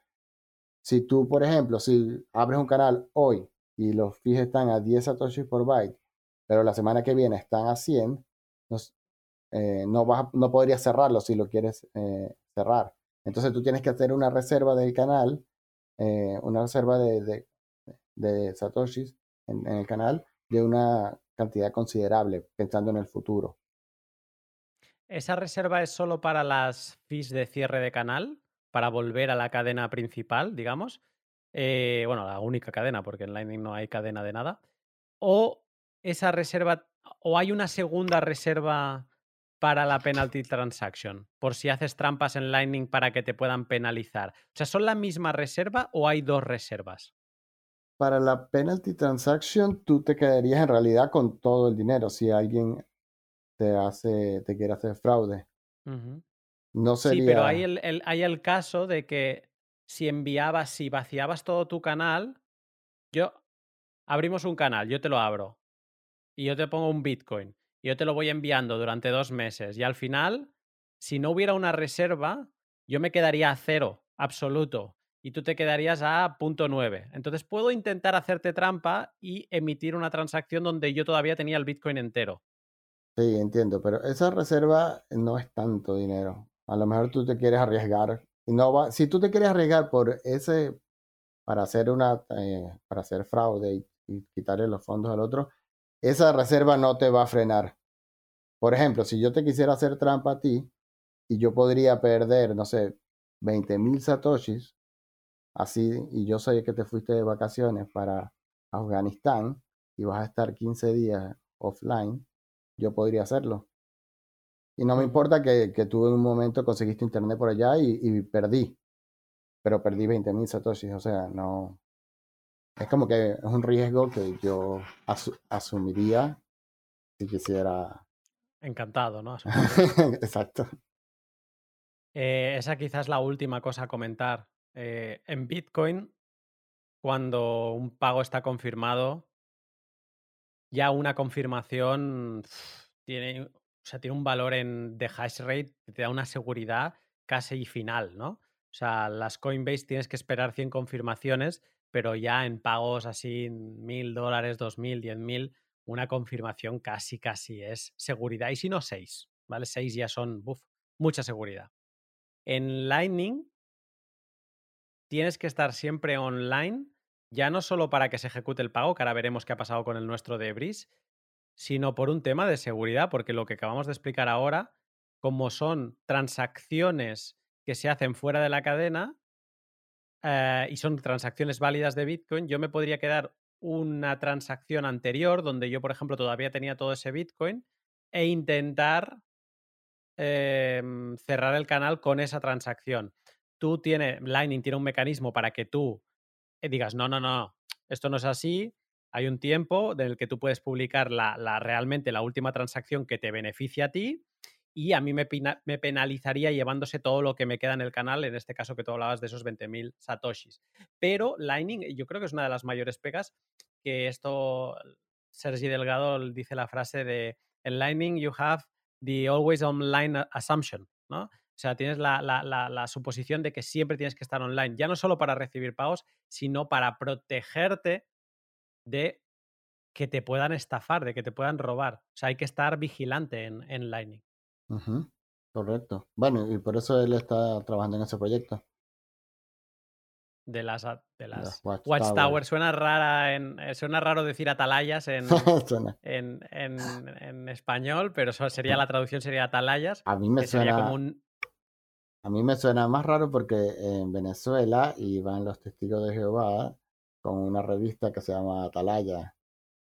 si tú, por ejemplo, si abres un canal hoy y los fees están a 10 satoshis por byte, pero la semana que viene están a 100, eh, no, vas, no podrías cerrarlo si lo quieres eh, cerrar. Entonces tú tienes que hacer una reserva del canal, eh, una reserva de, de, satoshis en, el canal de una cantidad considerable, pensando en el futuro. ¿Esa reserva es solo para las fees de cierre de canal? Para volver a la cadena principal, digamos. bueno, la única cadena, porque en Lightning no hay cadena de nada. O esa reserva, o hay una segunda reserva para la penalty transaction, por si haces trampas en Lightning para que te puedan penalizar. O sea, ¿son la misma reserva o hay dos reservas? Para la penalty transaction, tú te quedarías en realidad con todo el dinero si alguien te hace, te quiere hacer fraude. No sería. Sí, pero hay el, hay el caso de que si enviabas, si vaciabas todo tu canal, yo abrimos un canal, yo te lo abro y yo te pongo un Bitcoin yo te lo voy enviando durante dos meses y al final, si no hubiera una reserva, yo me quedaría a cero, absoluto, y tú te quedarías a punto nueve. Entonces puedo intentar hacerte trampa y emitir una transacción donde yo todavía tenía el Bitcoin entero. Sí, entiendo, pero esa reserva no es tanto dinero. A lo mejor tú te quieres arriesgar. No va, si tú te quieres arriesgar por ese, para hacer una, eh, para hacer fraude y, y quitarle los fondos al otro, esa reserva no te va a frenar. Por ejemplo, si yo te quisiera hacer trampa a ti y yo podría perder, no sé, 20 mil satoshis, así, y yo sé que te fuiste de vacaciones para Afganistán y vas a estar 15 días offline, yo podría hacerlo. Y no me importa que, que tú en un momento conseguiste internet por allá y, perdí, pero perdí 20 mil satoshis, o sea, no, es como que es un riesgo que yo asumiría si quisiera. Encantado, ¿no? Exacto. Eh, esa quizás es la última cosa a comentar. Eh, en Bitcoin, cuando un pago está confirmado, ya una confirmación tiene, o sea, tiene un valor en, de hash rate te da una seguridad casi final, ¿no? O sea, las Coinbase tienes que esperar 100 confirmaciones pero ya en pagos así, mil dólares, dos mil, diez mil, una confirmación casi, casi es seguridad. Y si no, seis, ¿vale? Seis ya son, buf, mucha seguridad. En Lightning tienes que estar siempre online, ya no solo para que se ejecute el pago, que ahora veremos qué ha pasado con el nuestro de Breeze, sino por un tema de seguridad, porque lo que acabamos de explicar ahora, como son transacciones que se hacen fuera de la cadena, eh, y son transacciones válidas de Bitcoin, yo me podría quedar una transacción anterior donde yo, por ejemplo, todavía tenía todo ese Bitcoin e intentar em, cerrar el canal con esa transacción. Tú tienes, Lightning tiene un mecanismo para que tú digas, no, no, no, esto no es así. Hay un tiempo en el que tú puedes publicar la, la, realmente la última transacción que te beneficia a ti y a mí me, penalizaría llevándose todo lo que me queda en el canal, en este caso que tú hablabas de esos 20.000 satoshis. Pero Lightning, yo creo que es una de las mayores pegas, que esto, Sergi Delgado dice la frase de, en Lightning you have the always online assumption, ¿no? O sea, tienes la, la, suposición de que siempre tienes que estar online, ya no solo para recibir pagos, sino para protegerte de que te puedan estafar, de que te puedan robar. O sea, hay que estar vigilante en, en Lightning. Correcto. Bueno, y por eso él está trabajando en ese proyecto. De las, de las, Watchtower. Suena rara en, eh, suena raro decir atalayas en, en, en, español, pero eso sería la traducción sería atalayas. A mí me suena A mí me suena más raro porque en Venezuela iban los testigos de Jehová con una revista que se llama Atalaya.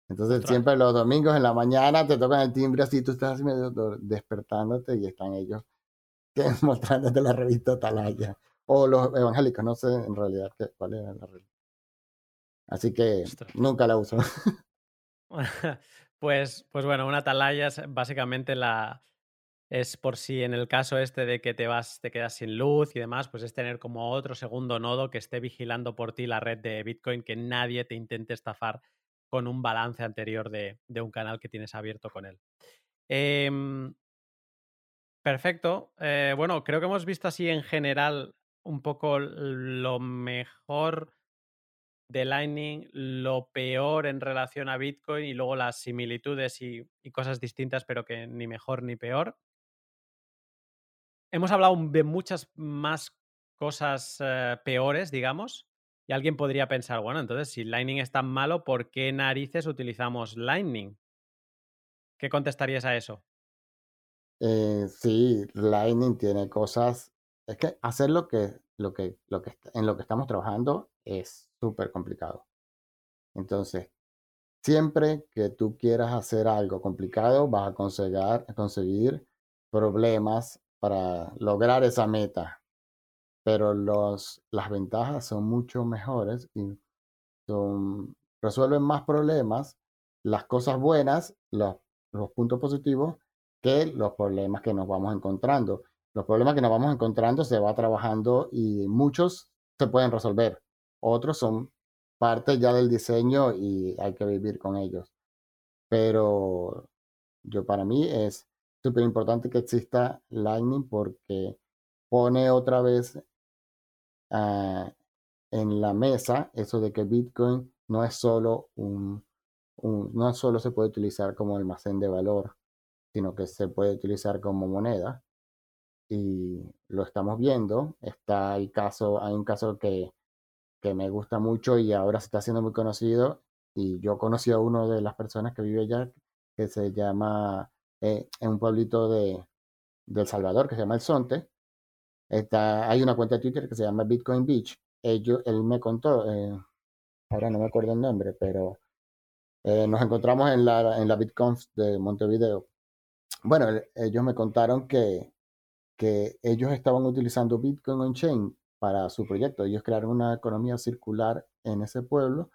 Entonces siempre los domingos en la mañana te tocan el timbre así, tú estás medio despertándote y están ellos que mostrándote la revista Atalaya. O los evangélicos, no sé en realidad qué, cuál era la revista. Así que Ostras. nunca la uso. Pues, pues bueno, una atalaya es básicamente la. Es por si en el caso este de que te vas, te quedas sin luz y demás, pues es tener como otro segundo nodo que esté vigilando por ti la red de Bitcoin, que nadie te intente estafar con un balance anterior de, de un canal que tienes abierto con él. Em, perfecto. Eh, bueno, creo que hemos visto así en general un poco lo mejor de Lightning, lo peor en relación a Bitcoin y luego las similitudes y, y cosas distintas, pero que ni mejor ni peor. Hemos hablado de muchas más cosas eh, peores, digamos, y alguien podría pensar, bueno, entonces si Lightning es tan malo, ¿por qué narices utilizamos Lightning? ¿Qué contestarías a eso? Eh, sí, Lightning tiene cosas. Es que hacer lo que, lo que, lo que en lo que estamos trabajando es súper complicado. Entonces, siempre que tú quieras hacer algo complicado, vas a conseguir problemas para lograr esa meta. Pero los, las ventajas son mucho mejores y son, resuelven más problemas, las cosas buenas, los, los puntos positivos, que los problemas que nos vamos encontrando. Los problemas que nos vamos encontrando se va trabajando y muchos se pueden resolver. Otros son parte ya del diseño y hay que vivir con ellos. Pero yo para mí es súper importante que exista Lightning porque pone otra vez ah, en la mesa eso de que Bitcoin no es solo un, un- no solo se puede utilizar como almacén de valor, sino que se puede utilizar como moneda. Y lo estamos viendo. Está el caso, hay un caso que, que me gusta mucho y ahora se está haciendo muy conocido. Y yo conocí a uno de las personas que vive allá, que se llama, eh, en un pueblito de, de El Salvador, que se llama El Sonte. Está, hay una cuenta de Twitter que se llama Bitcoin Beach. Ellos, él me contó, eh, ahora no me acuerdo el nombre, pero eh, nos encontramos en la, en la BitConf de Montevideo. Bueno, el- ellos me contaron que, que ellos estaban utilizando Bitcoin on-chain para su proyecto. Ellos crearon una economía circular en ese pueblo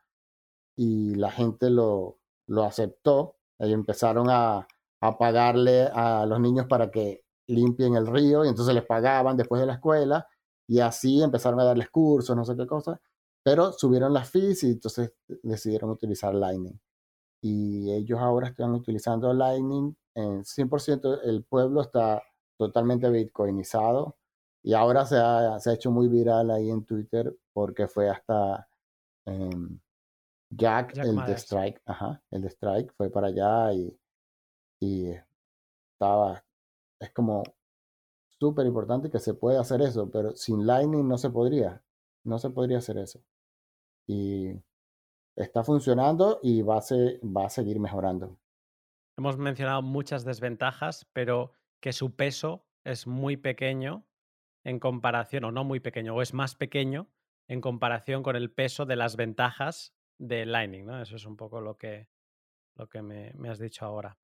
y la gente lo, lo aceptó. Ellos empezaron a, a pagarle a los niños para que limpien el río y entonces les pagaban después de la escuela y así empezaron a darles cursos, no sé qué cosa, pero subieron las fees y entonces decidieron utilizar Lightning. Y ellos ahora están utilizando Lightning en 100%, el pueblo está totalmente bitcoinizado y ahora se ha, se ha hecho muy viral ahí en Twitter porque fue hasta em, Jack, Jack el de. Strike, ajá, el de Strike fue para allá y, y estaba, es como súper importante que se pueda hacer eso, pero sin Lightning no se podría, no se podría hacer eso. Y está funcionando y va a, va a seguir mejorando. Hemos mencionado muchas desventajas, pero que su peso es muy pequeño en comparación, o no muy pequeño, o es más pequeño en comparación con el peso de las ventajas de Lightning, ¿no? Eso es un poco lo que, lo que me, me has dicho ahora.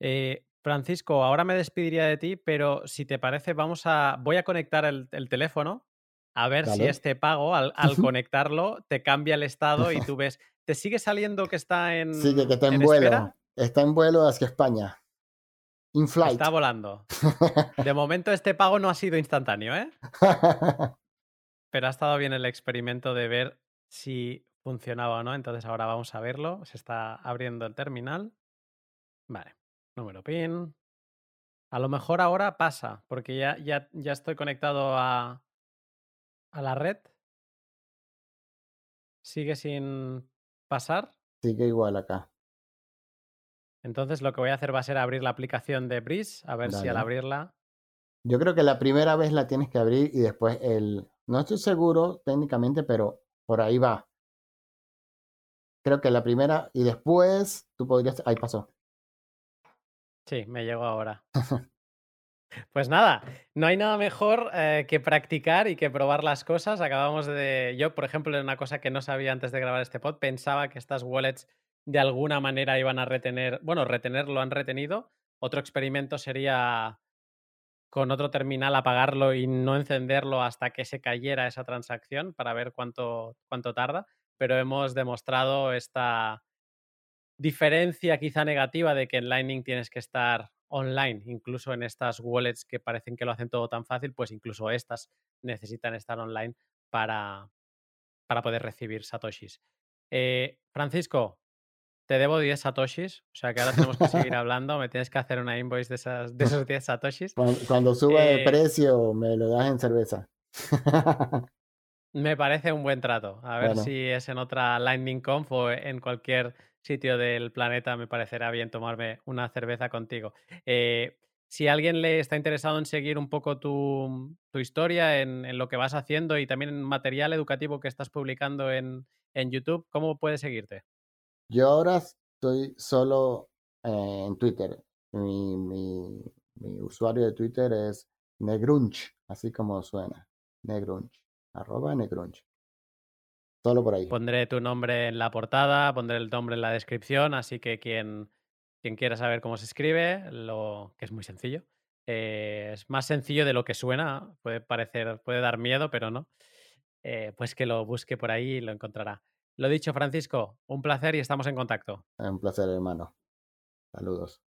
Eh, Francisco, ahora me despediría de ti, pero si te parece, vamos a. Voy a conectar el, el teléfono a ver si este pago, al, al conectarlo, te cambia el estado y tú ves. ¿Te sigue saliendo que está en, Sí, que, que está en, en vuelo, espera? está en vuelo hacia España. In flight. Está volando. De momento este pago no ha sido instantáneo, ¿eh? Pero ha estado bien el experimento de ver si funcionaba o no. Entonces ahora vamos a verlo. Se está abriendo el terminal. Vale. Número PIN. A lo mejor ahora pasa, porque ya, ya, ya estoy conectado a, a la red. Sigue sin pasar. Sigue igual acá. Entonces lo que voy a hacer va a ser abrir la aplicación de Breeze, a ver si al abrirla. Yo creo que la primera vez la tienes que abrir y después el... No estoy seguro técnicamente, pero por ahí va. Creo que la primera y después tú podrías... Ahí pasó. Sí, me llegó ahora. Pues nada, no hay nada mejor eh, que practicar y que probar las cosas. Acabamos de. Yo, por ejemplo, era una cosa que no sabía antes de grabar este pod. Pensaba que estas wallets de alguna manera iban a retener. Bueno, retener lo han retenido. Otro experimento sería con otro terminal apagarlo y no encenderlo hasta que se cayera esa transacción para ver cuánto, cuánto tarda, pero hemos demostrado esta diferencia quizá negativa de que en Lightning tienes que estar online, incluso en estas wallets que parecen que lo hacen todo tan fácil, pues incluso estas necesitan estar online para, para poder recibir satoshis. Eh, Francisco, te debo 10 satoshis, o sea que ahora tenemos que seguir hablando, me tienes que hacer una invoice de, esas, de esos 10 satoshis. Cuando, suba de eh precio, me lo das en cerveza. me parece un buen trato. A ver si es en otra Lightning Conf o en cualquier sitio del planeta, me parecerá bien tomarme una cerveza contigo. Eh, si alguien le está interesado en seguir un poco tu, historia, en, lo que vas haciendo y también en material educativo que estás publicando en, en YouTube, ¿cómo puede seguirte? Yo ahora estoy solo eh, en Twitter. Mi, mi, usuario de Twitter es Negrunch, así como suena. Negrunch. Arroba Negrunch. Solo por ahí. Pondré tu nombre en la portada, pondré el nombre en la descripción, así que quien, quien quiera saber cómo se escribe, lo que es muy sencillo. Eh, es más sencillo de lo que suena, puede parecer, puede dar miedo, pero no. Eh, pues que lo busque por ahí y lo encontrará. Lo dicho, Francisco, un placer y estamos en contacto. Un placer, hermano. Saludos.